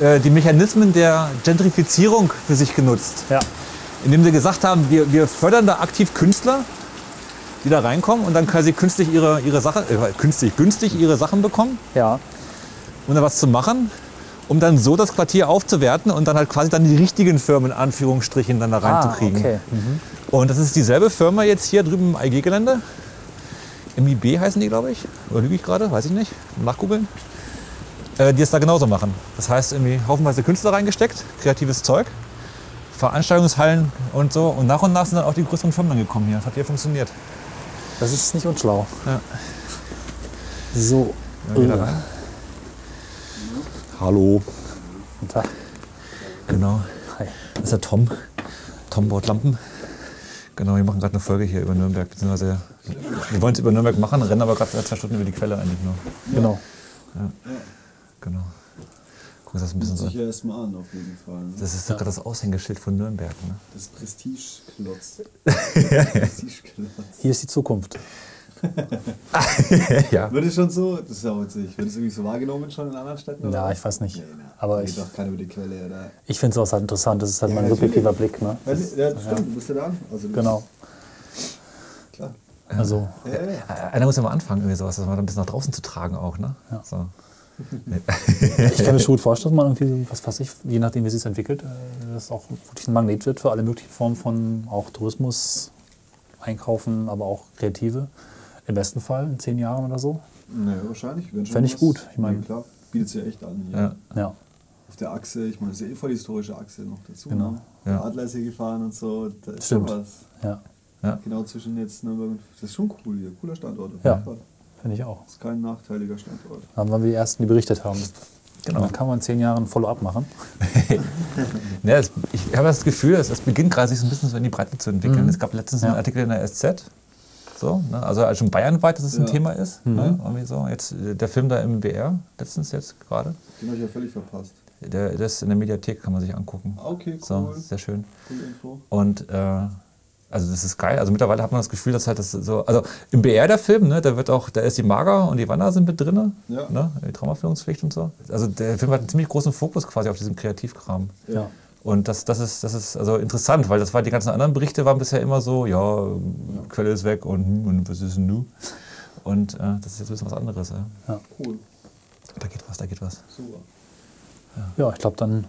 äh, die Mechanismen der Gentrifizierung für sich genutzt ja, indem sie gesagt haben, wir, wir fördern da aktiv Künstler, die da reinkommen und dann quasi künstlich ihre, ihre Sache, äh, künstlich, günstig ihre Sachen bekommen, ja. um da was zu machen, um dann so das Quartier aufzuwerten und dann halt quasi dann die richtigen Firmen in Anführungsstrichen dann da reinzukriegen. Ah, okay. Mhm. Und das ist dieselbe Firma jetzt hier drüben im IG-Gelände. MIB heißen die, glaube ich. Oder lüge ich gerade? Weiß ich nicht. Nachgoogeln. Äh, die es da genauso machen. Das heißt, irgendwie haufenweise Künstler reingesteckt, kreatives Zeug, Veranstaltungshallen und so. Und nach und nach sind dann auch die größeren Firmen dann gekommen hier. Das hat hier funktioniert. Das ist nicht unschlau. Ja. So. Ja, rein. Hallo. Guten Tag. Genau. Hi. Das ist der Tom. Tom baut Lampen. Genau, wir machen gerade eine Folge hier über Nürnberg. Beziehungsweise wir wollen es über Nürnberg machen, rennen aber gerade zwei Stunden über die Quelle eigentlich nur. Genau. Genau. Guck uns das ein bisschen so. Ja erstmal an, auf jeden Fall. Ne? Das ist doch gerade das Aushängeschild von Nürnberg. Ne? Das Prestigeklotz. Prestigeklotz. Hier ist die Zukunft. ja. Wird es schon so, das ist ja witzig, wird es irgendwie so wahrgenommen schon in anderen Städten? oder Ja, ich weiß nicht. Nee, nee. Aber ich- geht doch keiner über die Quelle, oder? Ich finde sowas halt interessant. Das ist halt Ja, mein subjektiver Blick. Ne? Ja, ja, das stimmt, du bist ja da. Also Genau. Klar. Also, Ja, ja, ja. Einer muss ja mal anfangen, irgendwie sowas, das mal ein bisschen nach draußen zu tragen auch. Ne? So. ich kann mir schon gut vorstellen, dass man irgendwie, was weiß ich, je nachdem, wie es sich entwickelt, äh, das auch wirklich ein Magnet wird für alle möglichen Formen von auch Tourismus, Einkaufen, aber auch Kreative. Im besten Fall in zehn Jahren oder so. Naja, wahrscheinlich. wenn schon Fänd ich gut. Ich mein- ja, klar, bietet sich ja echt an. Hier. Ja. Ja. Auf der Achse, ich meine, das ist ja eh voll die historische Achse noch dazu. Genau. Ne? Ja. Der Adler ist hier gefahren und so. Da ist Stimmt. schon was. Ja. Ja. Genau zwischen jetzt Nürnberg und. Das ist schon cool hier. Cooler Standort. auf Ja. Finde ich auch. Ist kein nachteiliger Standort. Dann waren wir die Ersten, die berichtet haben. Genau. Dann kann man in zehn Jahren ein Follow-up machen. Ja, es, ich habe das Gefühl, es, es beginnt gerade sich so ein bisschen so in die Breite zu entwickeln. Es gab letztens einen Ja. Artikel in der SZ, so, ne? also als schon bayernweit, dass es ein Ja. Thema ist. Ne? Irgendwie so. Jetzt äh, der Film da im BR, letztens jetzt gerade. Den habe ich ja völlig verpasst. Der, ist in der Mediathek, kann man sich angucken. Okay, cool. So, sehr schön. Info. Und äh, also das ist geil. Also mittlerweile hat man das Gefühl, dass halt das so. Also im BR der Film, ne, da wird auch, da ist die Maga und die Wanda sind mit drin, Ja. ne? Die Traumaführungspflicht und so. Also der Film hat einen ziemlich großen Fokus quasi auf diesem Kreativkram. Ja. Und das, das, ist, das ist also interessant, weil das war die ganzen anderen Berichte waren bisher immer so, ja, Quelle ist weg und, hm, und was ist denn nu? Und äh, das ist jetzt ein bisschen was anderes. Ja. Cool. Da geht was, da geht was. Super. Ja, ich glaube dann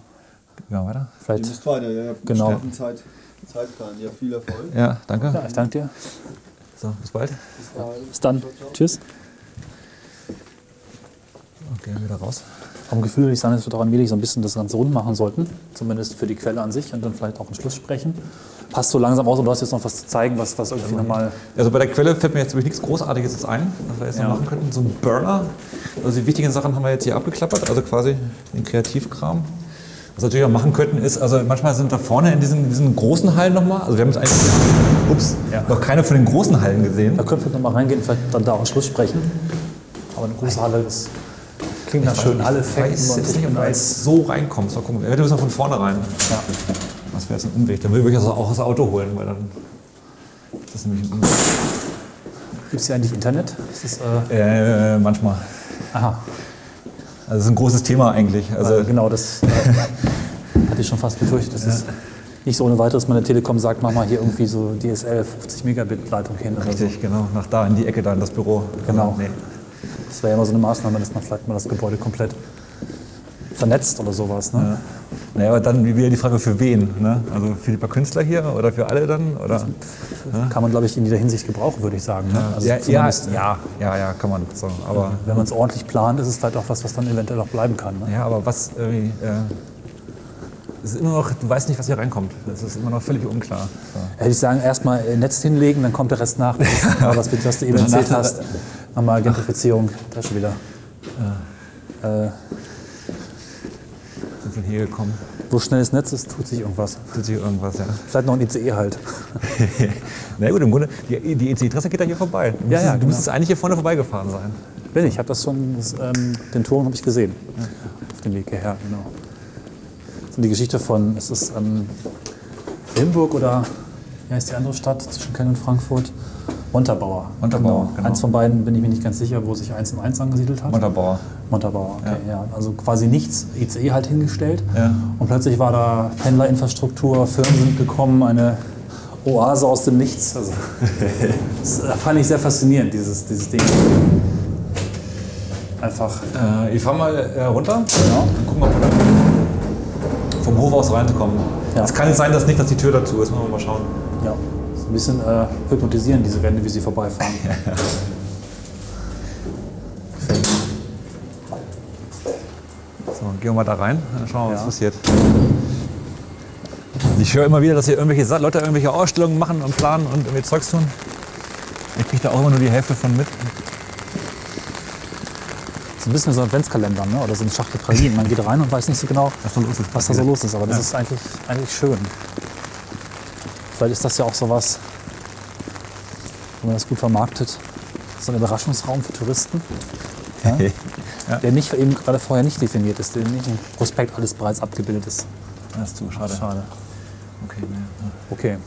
Ja, weiter. Ihr vielleicht. müsst weiter, ja. ja. Genau. Zeit, Zeitplan. Ja, viel Erfolg. Ja, danke. Ja, ich danke dir. So, bis bald. Bis dann. Tschüss. Okay, wieder raus. Vom Gefühl würde ich sagen, dass wir doch allmählich so ein bisschen das Ganze rund machen sollten. Zumindest für die Quelle an sich und dann vielleicht auch einen Schluss sprechen. Passt so langsam aus und du hast jetzt noch was zu zeigen, was, was irgendwie nochmal. Also bei der Quelle fällt mir jetzt wirklich nichts Großartiges jetzt ein, was wir jetzt Ja. noch machen könnten. So ein Burner. Also die wichtigen Sachen haben wir jetzt hier abgeklappert, also quasi den Kreativkram. Was wir natürlich auch machen könnten, ist, also manchmal sind da vorne in diesen, diesen großen Hallen nochmal, also wir haben jetzt eigentlich ups, Ja. noch keine von den großen Hallen gesehen. Da können wir nochmal reingehen, vielleicht dann da auch Schluss sprechen. Aber eine große Halle, das klingt nach schönen Alle weiß und nicht, ob du jetzt so reinkommst. Mal gucken. Wir müssen von vorne rein. Ja. Was wäre jetzt ein Umweg? Dann würde ich also auch das Auto holen, weil dann ist das nämlich ein Umweg. Gibt es hier eigentlich Internet? Ist das, äh, Äh, manchmal. aha, Also das ist ein großes Thema eigentlich. Also also genau, das hatte ich schon fast befürchtet. Das ist nicht so ohne weiteres, meine Telekom sagt, mach mal hier irgendwie so DSL 50 Megabit Leitung hin oder so. richtig, genau. Nach da in die Ecke da in das Büro. Genau. Nee. Das wäre ja immer so eine Maßnahme, dass man vielleicht mal das Gebäude komplett vernetzt oder sowas. Ne? Naja, aber dann wieder die Frage, für wen? Ne? Also für die paar Künstler hier oder für alle dann? Oder? Kann man, glaube ich, in jeder Hinsicht gebrauchen, würde ich sagen. Ne? Also ja, ja, ja, ja, ja, kann man. So, aber, Wenn man es ordentlich plant, ist es vielleicht auch was, was dann eventuell auch bleiben kann. Ne? ja, aber was irgendwie. Äh, es ist immer noch, du weißt nicht, was hier reinkommt. Das ist immer noch völlig unklar. So. Hätte ich sagen, erstmal Netz hinlegen, dann kommt der Rest nach. Aber was, was du eben erzählt hast, nochmal Gentrifizierung, da schon wieder. Äh, Sind wir hier gekommen? wo schnelles Netz ist, tut sich irgendwas. Tut sich irgendwas, ja. Vielleicht noch ein ICE halt. Na gut, im Grunde, die, die EC-Adresse geht da hier vorbei. Du Ja, müsstest, ja, du genau. müsstest eigentlich hier vorne vorbeigefahren sein. Bin ich, habe das schon, das, ähm, den Turm habe ich gesehen. Auf dem Weg hierher, genau. So die Geschichte von, ist es ähm, Limburg oder wie heißt die andere Stadt zwischen Köln und Frankfurt? Montabaur. Montabaur, genau. Eins von beiden bin ich mir nicht ganz sicher, wo sich eins und eins angesiedelt hat. Montabaur. Montabaur, okay, ja. Also quasi nichts, ICE halt hingestellt. Ja. Und plötzlich war da Pendlerinfrastruktur, Firmen sind gekommen, eine Oase aus dem Nichts. Also, das äh, fand ich sehr faszinierend, dieses, dieses Ding. Einfach, Äh, ich fahr mal äh, runter genau. und gucken, ob wir da vom Hof aus reinkommen. Ja. Es kann jetzt sein, dass nicht, dass die Tür dazu ist. Müssen wir mal schauen. Ja, so ein bisschen äh, hypnotisieren diese Wände, wie sie vorbeifahren. Gefällt mir. Gehen wir mal da rein, dann schauen wir, was Ja. passiert. Ich höre immer wieder, dass hier irgendwelche Leute irgendwelche Ausstellungen machen und planen und irgendwie Zeugs tun. Ich kriege da auch immer nur die Hälfte von mit. So ein bisschen so ein Adventskalender ne? oder so eine Schachtel Pralinen. Man geht rein und weiß nicht so genau, Was ist. was da so los ist. Aber das ist eigentlich, eigentlich schön. Vielleicht ist das ja auch so was, wenn man das gut vermarktet, so ein Überraschungsraum für Touristen, ja? Ja. der nicht eben gerade vorher nicht definiert ist, der nicht im Prospekt alles bereits abgebildet ist. Das ist zu schade. Schade. Okay. Okay.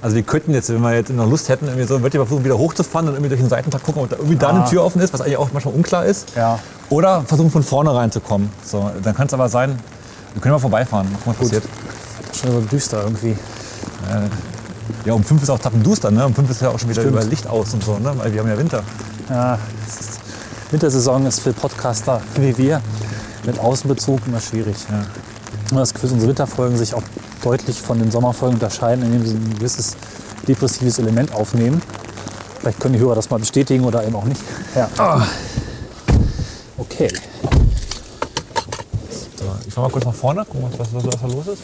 Also wir könnten jetzt, wenn wir jetzt noch Lust hätten, irgendwie so, würde ich mal versuchen, wieder hochzufahren und irgendwie durch den Seitentag gucken, ob da irgendwie da Ah. eine Tür offen ist, was eigentlich auch manchmal unklar ist. Ja. Oder versuchen von vorne reinzukommen. So, dann kann es aber sein, wir können mal vorbeifahren, gucken, was passiert. Schon so düster irgendwie. Ja, um fünf ist auch tappenduster, ne? Um fünf ist ja auch schon wieder Stimmt. über Licht aus und so, ne? Weil wir haben ja Winter. Ja, es ist, Wintersaison ist für Podcaster wie wir mit Außenbezug immer schwierig. Ja. Habe das Gefühl, unsere Winterfolgen sich auch deutlich von den Sommerfolgen unterscheiden, indem sie ein gewisses depressives Element aufnehmen. Vielleicht können die Hörer das mal bestätigen oder eben auch nicht. Ja. Okay. So, ich fahr mal kurz nach vorne, gucken, was, was, was da los ist.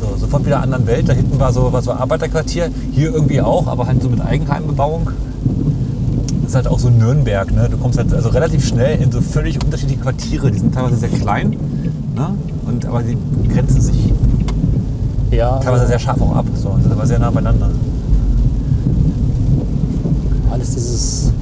So, so sofort wieder anderen Welt. Da hinten war so, war so Arbeiterquartier, hier irgendwie auch, aber halt so mit Eigenheimbebauung. Das ist halt auch so Nürnberg. Ne? Du kommst halt also relativ schnell in so völlig unterschiedliche Quartiere. Die sind teilweise sehr klein, ne? und, aber die grenzen sich Ja, teilweise sehr scharf auch ab. So, sind aber sehr nah beieinander. alles dieses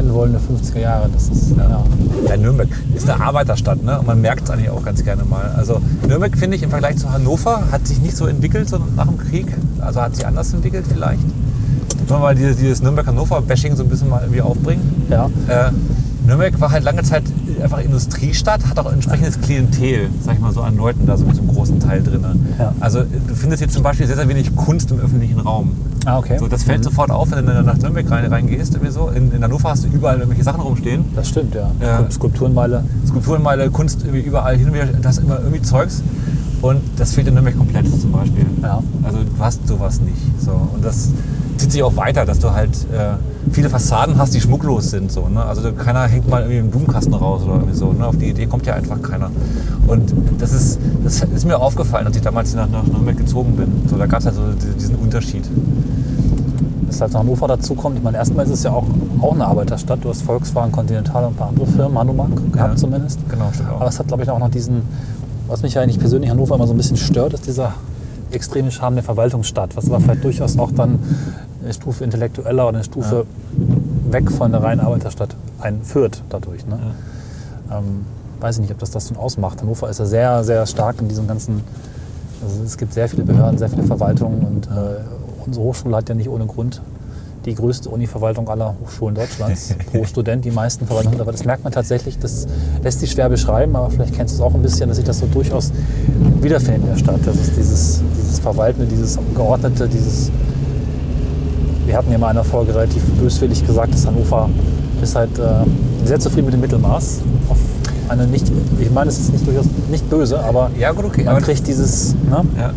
nicht enden wollende 50er Jahre. Das ist, ja. Ja, Nürnberg ist eine Arbeiterstadt, ne? Und man merkt es eigentlich auch ganz gerne mal. Also Nürnberg finde ich im Vergleich zu Hannover hat sich nicht so entwickelt so nach dem Krieg. Also hat sich anders entwickelt vielleicht. Sollen wir mal dieses, dieses Nürnberg-Hannover-Bashing so ein bisschen mal irgendwie aufbringen? Ja. Äh, Nürnberg war halt lange Zeit einfach Industriestadt, hat auch entsprechendes Klientel, sag ich mal so, an Leuten da so mit so einem großen Teil drin. Ja. Also du findest jetzt zum Beispiel sehr, sehr wenig Kunst im öffentlichen Raum. Ah, okay. So, das fällt sofort auf, wenn du nach Nürnberg rein, reingehst. So. In, in Hannover hast du überall irgendwelche Sachen rumstehen. Das stimmt, ja. Ja. Skulpturenmeile. Skulpturenmeile, Kunst irgendwie überall hin und wieder, das immer irgendwie Zeugs. Und das fehlt in Nürnberg komplett zum Beispiel. Ja. Also du hast sowas nicht. So. Und das zieht sich auch weiter, dass du halt äh, viele Fassaden hast, die schmucklos sind. So, ne? Also keiner hängt mal irgendwie einen Blumenkasten raus oder irgendwie so. Ne? Auf die Idee kommt ja einfach keiner. Und das ist, das ist mir aufgefallen, als ich damals nach, nach Nürnberg gezogen bin. So, da gab es halt so diesen Unterschied. Das halt Hannover dazu kommt. Ich meine, erstmal ist es ja auch, auch eine Arbeiterstadt. Du hast Volkswagen, Continental und ein paar andere Firmen, Hanumak gehabt Ja. zumindest. Genau, stimmt auch. Aber es hat, glaube ich, auch noch diesen, was mich eigentlich persönlich Hannover immer so ein bisschen stört, ist dieser extreme Charme der Verwaltungsstadt, was aber vielleicht durchaus auch dann eine Stufe intellektueller oder eine Stufe weg von der reinen Arbeiterstadt einführt dadurch. Ne? Ähm, weiß ich nicht, ob das das schon ausmacht. Hannover ist ja sehr, sehr stark in diesem ganzen, also es gibt sehr viele Behörden, sehr viele Verwaltungen und äh, unsere Hochschule hat ja nicht ohne Grund die größte Uni-Verwaltung aller Hochschulen Deutschlands. Pro Student die meisten Verwaltungen. Aber das merkt man tatsächlich, das lässt sich schwer beschreiben, aber vielleicht kennst du es auch ein bisschen, dass sich das so durchaus wiederfindet in der Stadt. Das ist dieses, dieses Verwaltende, dieses Geordnete, dieses. Wir hatten ja mal in einer Folge relativ böswillig gesagt, dass Hannover ist halt äh, sehr zufrieden mit dem Mittelmaß. Auf eine nicht, ich meine, es ist nicht durchaus nicht böse, aber Ja, gut, okay. man Aber kriegt dieses. Ne? Ja.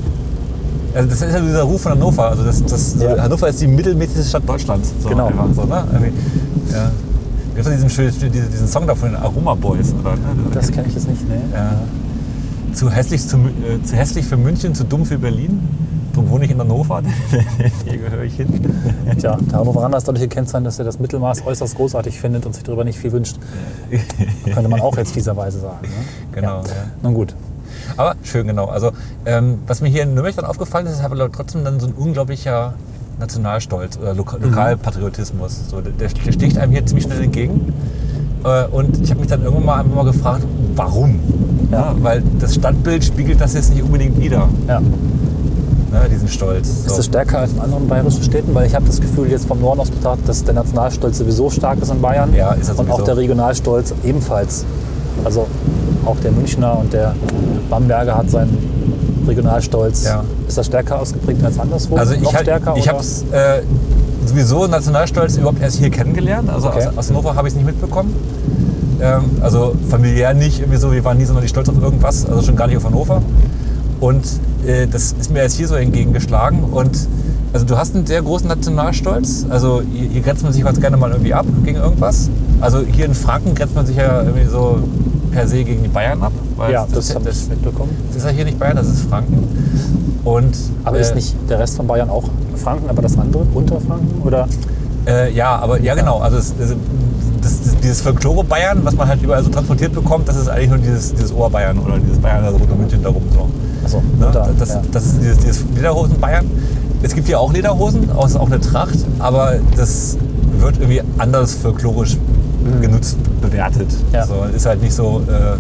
Also das ist ja dieser Ruf von Hannover. Also das, das, Ja. Hannover ist die mittelmäßigste Stadt Deutschlands. So Genau. Einfach, so, ne? Ja. Gibt es diesen, diesen, Song da von den Aroma Boys? Oder, ne? Das kenne ich jetzt nicht. Nee. ja. zu, hässlich zu, äh, zu hässlich für München, zu dumm für Berlin. Darum wohne ich in Hannover. Hier gehöre ich hin. Tja, der Hannoveraner ist dadurch gekennzeichnet, dass er das Mittelmaß äußerst großartig findet und sich darüber nicht viel wünscht. Könnte man auch jetzt fieserweise sagen. Ne? Genau, Ja. ja. Nun gut. Aber schön, genau. Also, ähm, was mir hier in Nürnberg dann aufgefallen ist, ist aber trotzdem dann so ein unglaublicher Nationalstolz oder Loka Mhm. Lokalpatriotismus. So, der, der sticht einem hier ziemlich schnell entgegen. Äh, und ich habe mich dann irgendwann mal einfach mal gefragt, warum? Ja. weil das Stadtbild spiegelt das jetzt nicht unbedingt wider, Ja. Ne, diesen Stolz. Ist So. das stärker als in anderen bayerischen Städten? Weil ich habe das Gefühl, jetzt vom Norden aus betrachtet, dass der Nationalstolz sowieso stark ist in Bayern. Ja, ist er Und auch der Regionalstolz ebenfalls. Also auch der Münchner und der Bamberger hat seinen Regionalstolz. Ja. Ist das stärker ausgeprägt als anderswo? Also ich, stärker? ich habe es äh, sowieso Nationalstolz überhaupt erst hier kennengelernt. Also Okay. aus, aus Hannover habe ich es nicht mitbekommen. Ähm, also familiär nicht irgendwie so, wir waren nie sonderlich stolz auf irgendwas, also schon gar nicht auf Hannover. Und äh, das ist mir jetzt hier so entgegengeschlagen. Und also du hast einen sehr großen Nationalstolz. Also hier, hier grenzt man sich ganz gerne mal irgendwie ab gegen irgendwas. Also hier in Franken grenzt man sich ja irgendwie so per se gegen die Bayern ab. Ja, das, das, habe ich mitbekommen. das ist ja hier nicht Bayern, das ist Franken. Und, Aber äh, ist nicht der Rest von Bayern auch Franken, aber das andere Unterfranken? Oder? Äh, ja, aber ja genau. Also es, es, das, das, dieses Folklore Bayern, was man halt überall so transportiert bekommt, das ist eigentlich nur dieses, dieses Oberbayern oder dieses Bayern, also Rote München darum so. Achso, Ne? Das, ja. das ist dieses, dieses Lederhosen Bayern. Es gibt hier auch Lederhosen, auch ist auch eine Tracht, aber das wird irgendwie anders folklorisch genutzt, bewertet. Mhm. Ja. So, ist halt nicht so äh,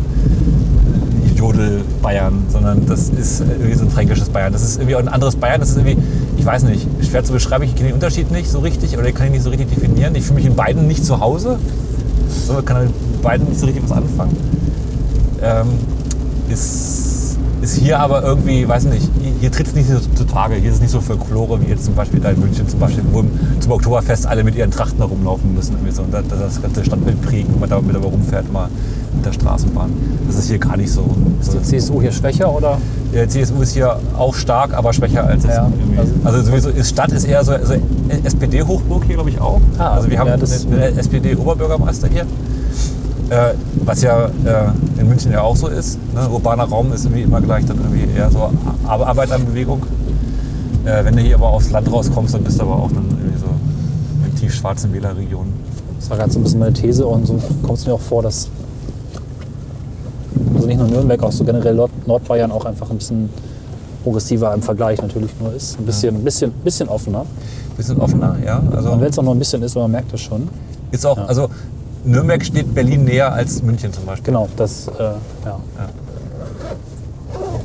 Jodel Bayern, sondern das ist irgendwie so ein fränkisches Bayern. Das ist irgendwie auch ein anderes Bayern. Das ist irgendwie, ich weiß nicht, schwer zu beschreiben. Ich kenne den Unterschied nicht so richtig oder ich kann ihn nicht so richtig definieren. Ich fühle mich in beiden nicht zu Hause. So, kann mit beiden nicht so richtig was anfangen. Ähm, ist, ist hier aber irgendwie, weiß nicht, hier, tritt es nicht so zutage. Hier ist es nicht so Folklore wie jetzt zum Beispiel da in München, zum Beispiel, wo zum Oktoberfest alle mit ihren Trachten herumlaufen müssen. Irgendwie so, und das, das ganze Stadtbild prägen, wenn man da mit rumfährt, mal mit der Straßenbahn. Das ist hier gar nicht so. Ist die CSU hier schwächer oder? Der CSU ist hier auch stark, aber schwächer als Ja, also- Also, sowieso ist Stadt ist eher so, so SPD-Hochburg hier, glaube ich, auch. Ah, also wir haben ja, einen SPD-Oberbürgermeister hier. Äh, was ja äh, in München ja auch so ist. Ne? Urbaner Raum ist irgendwie immer gleich dann irgendwie eher so Ar Arbeiterbewegung. Äh, wenn du hier aber aufs Land rauskommst, dann bist du aber auch dann irgendwie so in tiefschwarzen Wählerregionen. Das war gerade so ein bisschen meine These und so kommt es mir auch vor, dass also nicht nur Nürnberg, auch so generell Nord Nordbayern auch einfach ein bisschen progressiver im Vergleich natürlich nur ist. Ein bisschen, bisschen, bisschen offener. Bisschen offener, ja. Also Und wenn es auch noch ein bisschen ist, aber man merkt das schon. ist auch, Ja. also Nürnberg steht Berlin näher als München zum Beispiel. Genau, das, äh, ja.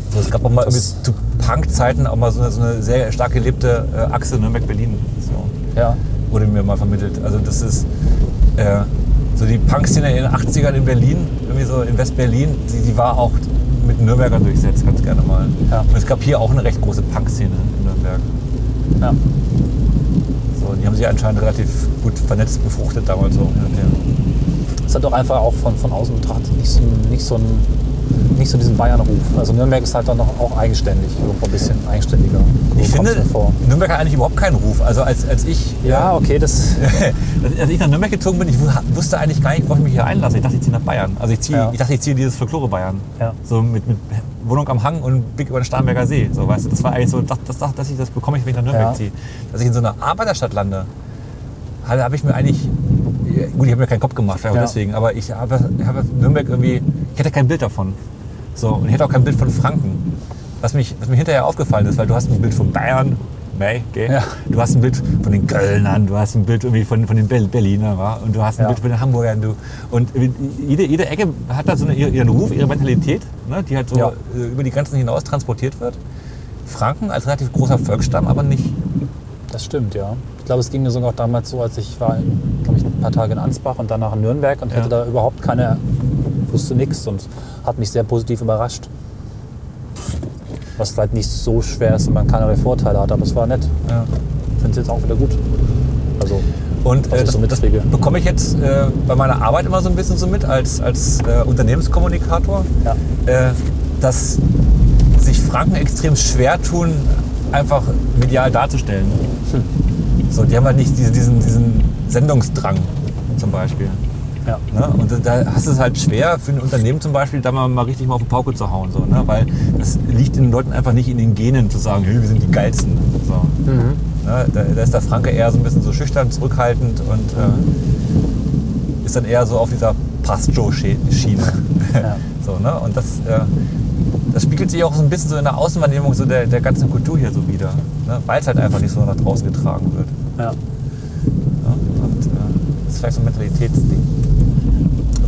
Also es gab auch mal zu Punk-Zeiten auch mal so eine, so eine sehr stark gelebte äh, Achse Nürnberg-Berlin. So. ja. wurde mir mal vermittelt. Also das ist äh, so die Punk-Szene in den 80ern in Berlin, irgendwie so in West-Berlin, die, die war auch mit Nürnbergern durchsetzt, ganz gerne mal. Ja. Und es gab hier auch eine recht große Punk-Szene in Nürnberg. ja. So, die haben sich anscheinend relativ gut vernetzt, befruchtet damals so. Ja, Es hat doch einfach auch von, von außen betrachtet nicht so, nicht so, nicht so diesen Bayern-Ruf. Also Nürnberg ist halt dann noch auch eigenständig, irgendwo ein bisschen eigenständiger. So Ich finde. Nürnberg hat eigentlich überhaupt keinen Ruf. Also als, als ich Ja, okay, das. als ich nach Nürnberg gezogen bin, ich wu- wusste eigentlich gar nicht, worauf ich mich hier einlasse. Ich dachte, ich ziehe nach Bayern. Also ich, ziehe, Ja. ich dachte, ich ziehe dieses Folklore Bayern. Ja. So mit, mit Wohnung am Hang und Blick über den Starnberger See. So, weißt du, das war eigentlich so, das, das, dass ich das bekomme ich, wenn ich nach Nürnberg Ja. ziehe. Dass ich in so einer Arbeiterstadt lande, habe ich mir eigentlich, gut, ich habe mir keinen Kopf gemacht, auch Ja. deswegen, aber ich habe, habe Nürnberg irgendwie, ich hatte kein Bild davon. So, und ich hatte auch kein Bild von Franken. Was, mich, was mir hinterher aufgefallen ist, weil du hast ein Bild von Bayern, May, gell? Ja. Du hast ein Bild von den Kölnern, du hast ein Bild irgendwie von, von den Ber- Berlinern wa? und du hast ein Ja. Bild von den Hamburgern. Du. Und jede, jede Ecke hat da so eine, ihren Ruf, ihre Mentalität, ne? die halt so Ja. äh, über die Grenzen hinaus transportiert wird. Franken als relativ großer Volksstamm, aber nicht. Das stimmt, ja. Ich glaube, es ging mir sogar auch damals so, als ich war, ich, ein paar Tage in Ansbach und danach in Nürnberg und Ja. hatte da überhaupt keine, wusste nichts und hat mich sehr positiv überrascht. Was vielleicht nicht so schwer ist und man keinerlei Vorteile hat, aber es war nett. Ja. Ich finde es jetzt auch wieder gut. Also, Und äh, das, so das bekomme ich jetzt äh, bei meiner Arbeit immer so ein bisschen so mit als, als äh, Unternehmenskommunikator, ja. äh, dass sich Franken extrem schwer tun, einfach medial darzustellen. Hm. So, die haben halt nicht diese, diesen, diesen Sendungsdrang zum Beispiel. ja. Ne? Und da hast du es halt schwer für ein Unternehmen zum Beispiel, da mal, mal richtig mal auf den Pauke zu hauen. So, ne? Weil das liegt den Leuten einfach nicht in den Genen zu sagen, hey, wir sind die Geilsten. So. Mhm. Ne? Da, da ist der Franke eher so ein bisschen so schüchtern, zurückhaltend und äh, ist dann eher so auf dieser Pastjo-Schiene. Ja. so, ne? Und das, äh, das spiegelt sich auch so ein bisschen so in der Außenwahrnehmung so der, der ganzen Kultur hier so wieder. Ne? Weil es halt einfach nicht so nach draußen getragen wird. ja. Ja? Und äh, das ist vielleicht so ein Mentalitätsding.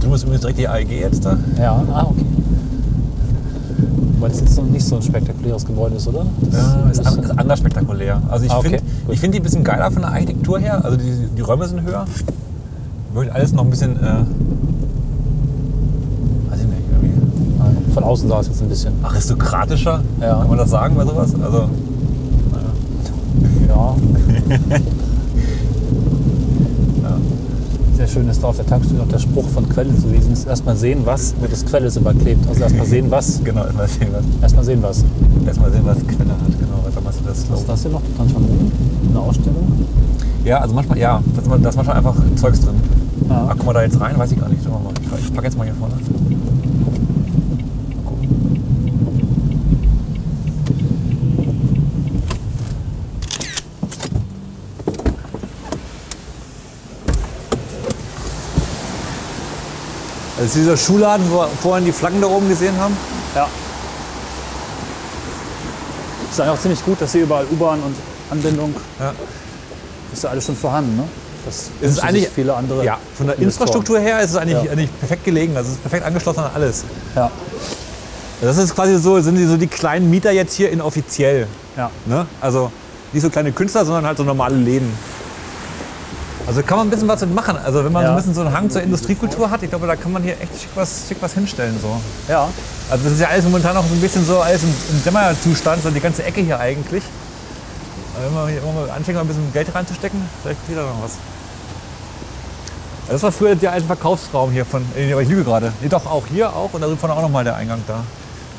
Du musst übrigens direkt die AEG jetzt da. Ja, ah, okay. Weil es jetzt noch nicht so ein spektakuläres Gebäude ist, oder? Das Ja, ist, an, ist- ist anders spektakulär. Also ich Ah, okay, finde find die ein bisschen geiler von der Architektur her. Also die, die Räume sind höher. Wirkt alles noch ein bisschen, äh, weiß ich nicht, irgendwie Von außen sah es jetzt ein bisschen. aristokratischer. Ja. Kann man das sagen bei sowas? Also Ja. Sehr schön ist da auf der Tankstelle auch der Spruch von Quelle zu lesen. Ist erstmal sehen, was wird das Quelle überklebt. Also erstmal sehen, was. genau, erstmal sehen, was, Erstmal sehen, was. erstmal sehen, was Quelle hat. Genau, warte mal, das Was ist das hier noch? Tanchamun? Eine Ausstellung? Ja, also manchmal, ja, da ist manchmal einfach Zeugs drin. Ja. Ah, guck mal da jetzt rein, weiß ich gar nicht. Ich, ich pack jetzt mal hier vorne. Das ist dieser Schuhladen, wo wir vorhin die Flaggen da oben gesehen haben. Ja. Ist eigentlich auch ziemlich gut, dass hier überall U-Bahn und Anbindung Ja. ist ja alles schon vorhanden. Ne? Das ist eigentlich viele andere. Ja, von der. Infrastruktur her ist es eigentlich, Ja. eigentlich perfekt gelegen. Also es ist perfekt angeschlossen an alles. Ja. Das ist quasi so, sind die so die kleinen Mieter jetzt hier inoffiziell. ja. Ne? Also nicht so kleine Künstler, sondern halt so normale Läden. Also kann man ein bisschen was mit machen. Also wenn man so Ja. ein bisschen so einen Hang zur Industriekultur hat, ich glaube, da kann man hier echt schick was, schick was hinstellen. So. Ja. Also das ist ja alles momentan noch so ein bisschen so alles im, im Dämmerzustand, so die ganze Ecke hier eigentlich. Aber wenn man hier irgendwann mal anfängt, mal ein bisschen Geld reinzustecken, vielleicht geht da noch was. Also Das war früher der alte Verkaufsraum hier von, aber ich lüge gerade. Nee, doch, auch hier auch und da vorne auch nochmal der Eingang da.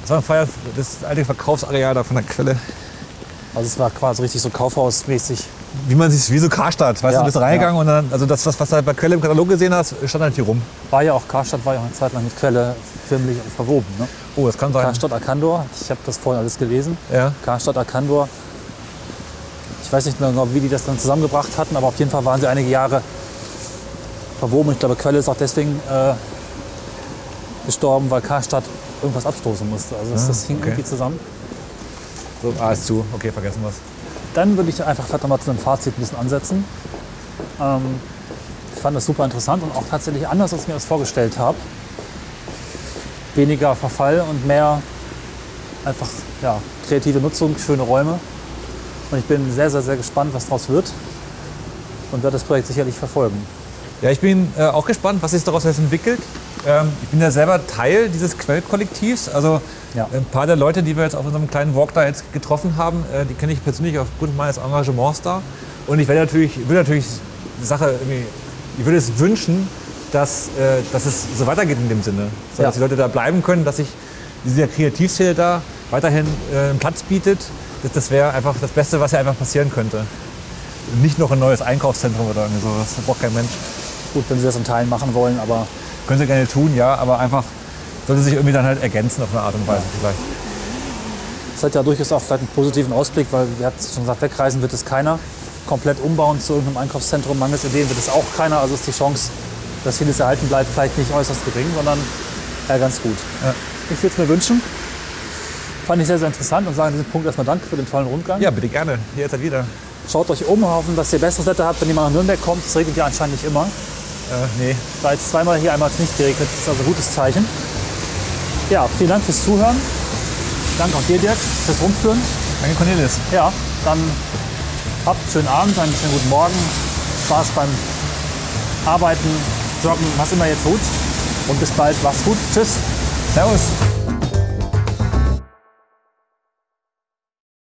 Das war ein Feier, das alte Verkaufsareal da von der Quelle. Also es war quasi richtig so Kaufhausmäßig wie man sich, wie so Karstadt, weißt Ja, du, bist reingegangen und dann, also das, was, was du halt bei Quelle im Katalog gesehen hast, stand halt hier rum. War ja auch, Karstadt war ja auch eine Zeit lang mit Quelle filmlich verwoben. Ne? Oh, das kann sein. Karstadt Arkandor, ich habe das vorhin alles gelesen. Ja. Karstadt Arkandor. Ich weiß nicht mehr genau, wie die das dann zusammengebracht hatten, aber auf jeden Fall waren sie einige Jahre verwoben. Ich glaube, Quelle ist auch deswegen äh, gestorben, weil Karstadt irgendwas abstoßen musste. Also das, das hing okay. irgendwie zusammen. So, ah, ist zu. Okay, vergessen wir's. Dann würde ich einfach vielleicht nochmal zu einem Fazit ein bisschen ansetzen. Ähm, ich fand das super interessant und auch tatsächlich anders, als ich mir das vorgestellt habe. Weniger Verfall und mehr einfach ja, kreative Nutzung, schöne Räume. Und ich bin sehr, sehr, sehr gespannt, was daraus wird und werde das Projekt sicherlich verfolgen. Ja, ich bin äh, auch gespannt, was sich daraus entwickelt. Ähm, ich bin ja selber Teil dieses Quellkollektivs. Also Ja. ein paar der Leute, die wir jetzt auf unserem kleinen Walk da jetzt getroffen haben, äh, die kenne ich persönlich aufgrund meines Engagements da. Und ich werde natürlich, will natürlich die Sache irgendwie, ich würde es wünschen, dass, äh, dass es so weitergeht in dem Sinne. So, Ja. Dass die Leute da bleiben können, dass sich diese Kreativszene da weiterhin äh, einen Platz bietet. Das, das wäre einfach das Beste, was ja einfach passieren könnte. Nicht noch ein neues Einkaufszentrum oder irgendwie sowas. Das braucht kein Mensch. Gut, wenn Sie das in Teilen machen wollen, aber Können sie gerne tun, ja, aber einfach sollte sich irgendwie dann halt ergänzen auf eine Art und Weise vielleicht. es hat ja durchaus auch vielleicht einen positiven Ausblick, weil wir hatten es schon gesagt, wegreisen wird es keiner. Komplett umbauen zu irgendeinem Einkaufszentrum, mangels Ideen wird es auch keiner. Also ist die Chance, dass vieles erhalten bleibt, vielleicht nicht äußerst gering, sondern ja, ganz gut. Ja. Ich würde es mir wünschen. Fand ich sehr, sehr interessant und sage an diesem Punkt erstmal Danke für den tollen Rundgang. Ja, bitte gerne. Halt wieder. Schaut euch um, hoffen, dass ihr besseres Wetter habt, wenn ihr mal nach Nürnberg kommt. Es regnet ja anscheinend nicht immer. Äh, nee. Da jetzt zweimal hier, einmal hat es nicht geregnet, das ist also ein gutes Zeichen. Ja, vielen Dank fürs Zuhören. Danke auch dir, Dirk, fürs Rumführen. Danke, Cornelis. Ja, dann habt einen schönen Abend, einen schönen guten Morgen. Spaß beim Arbeiten, Joggen, was immer ihr tut. Und bis bald. Macht's gut. Tschüss. Servus.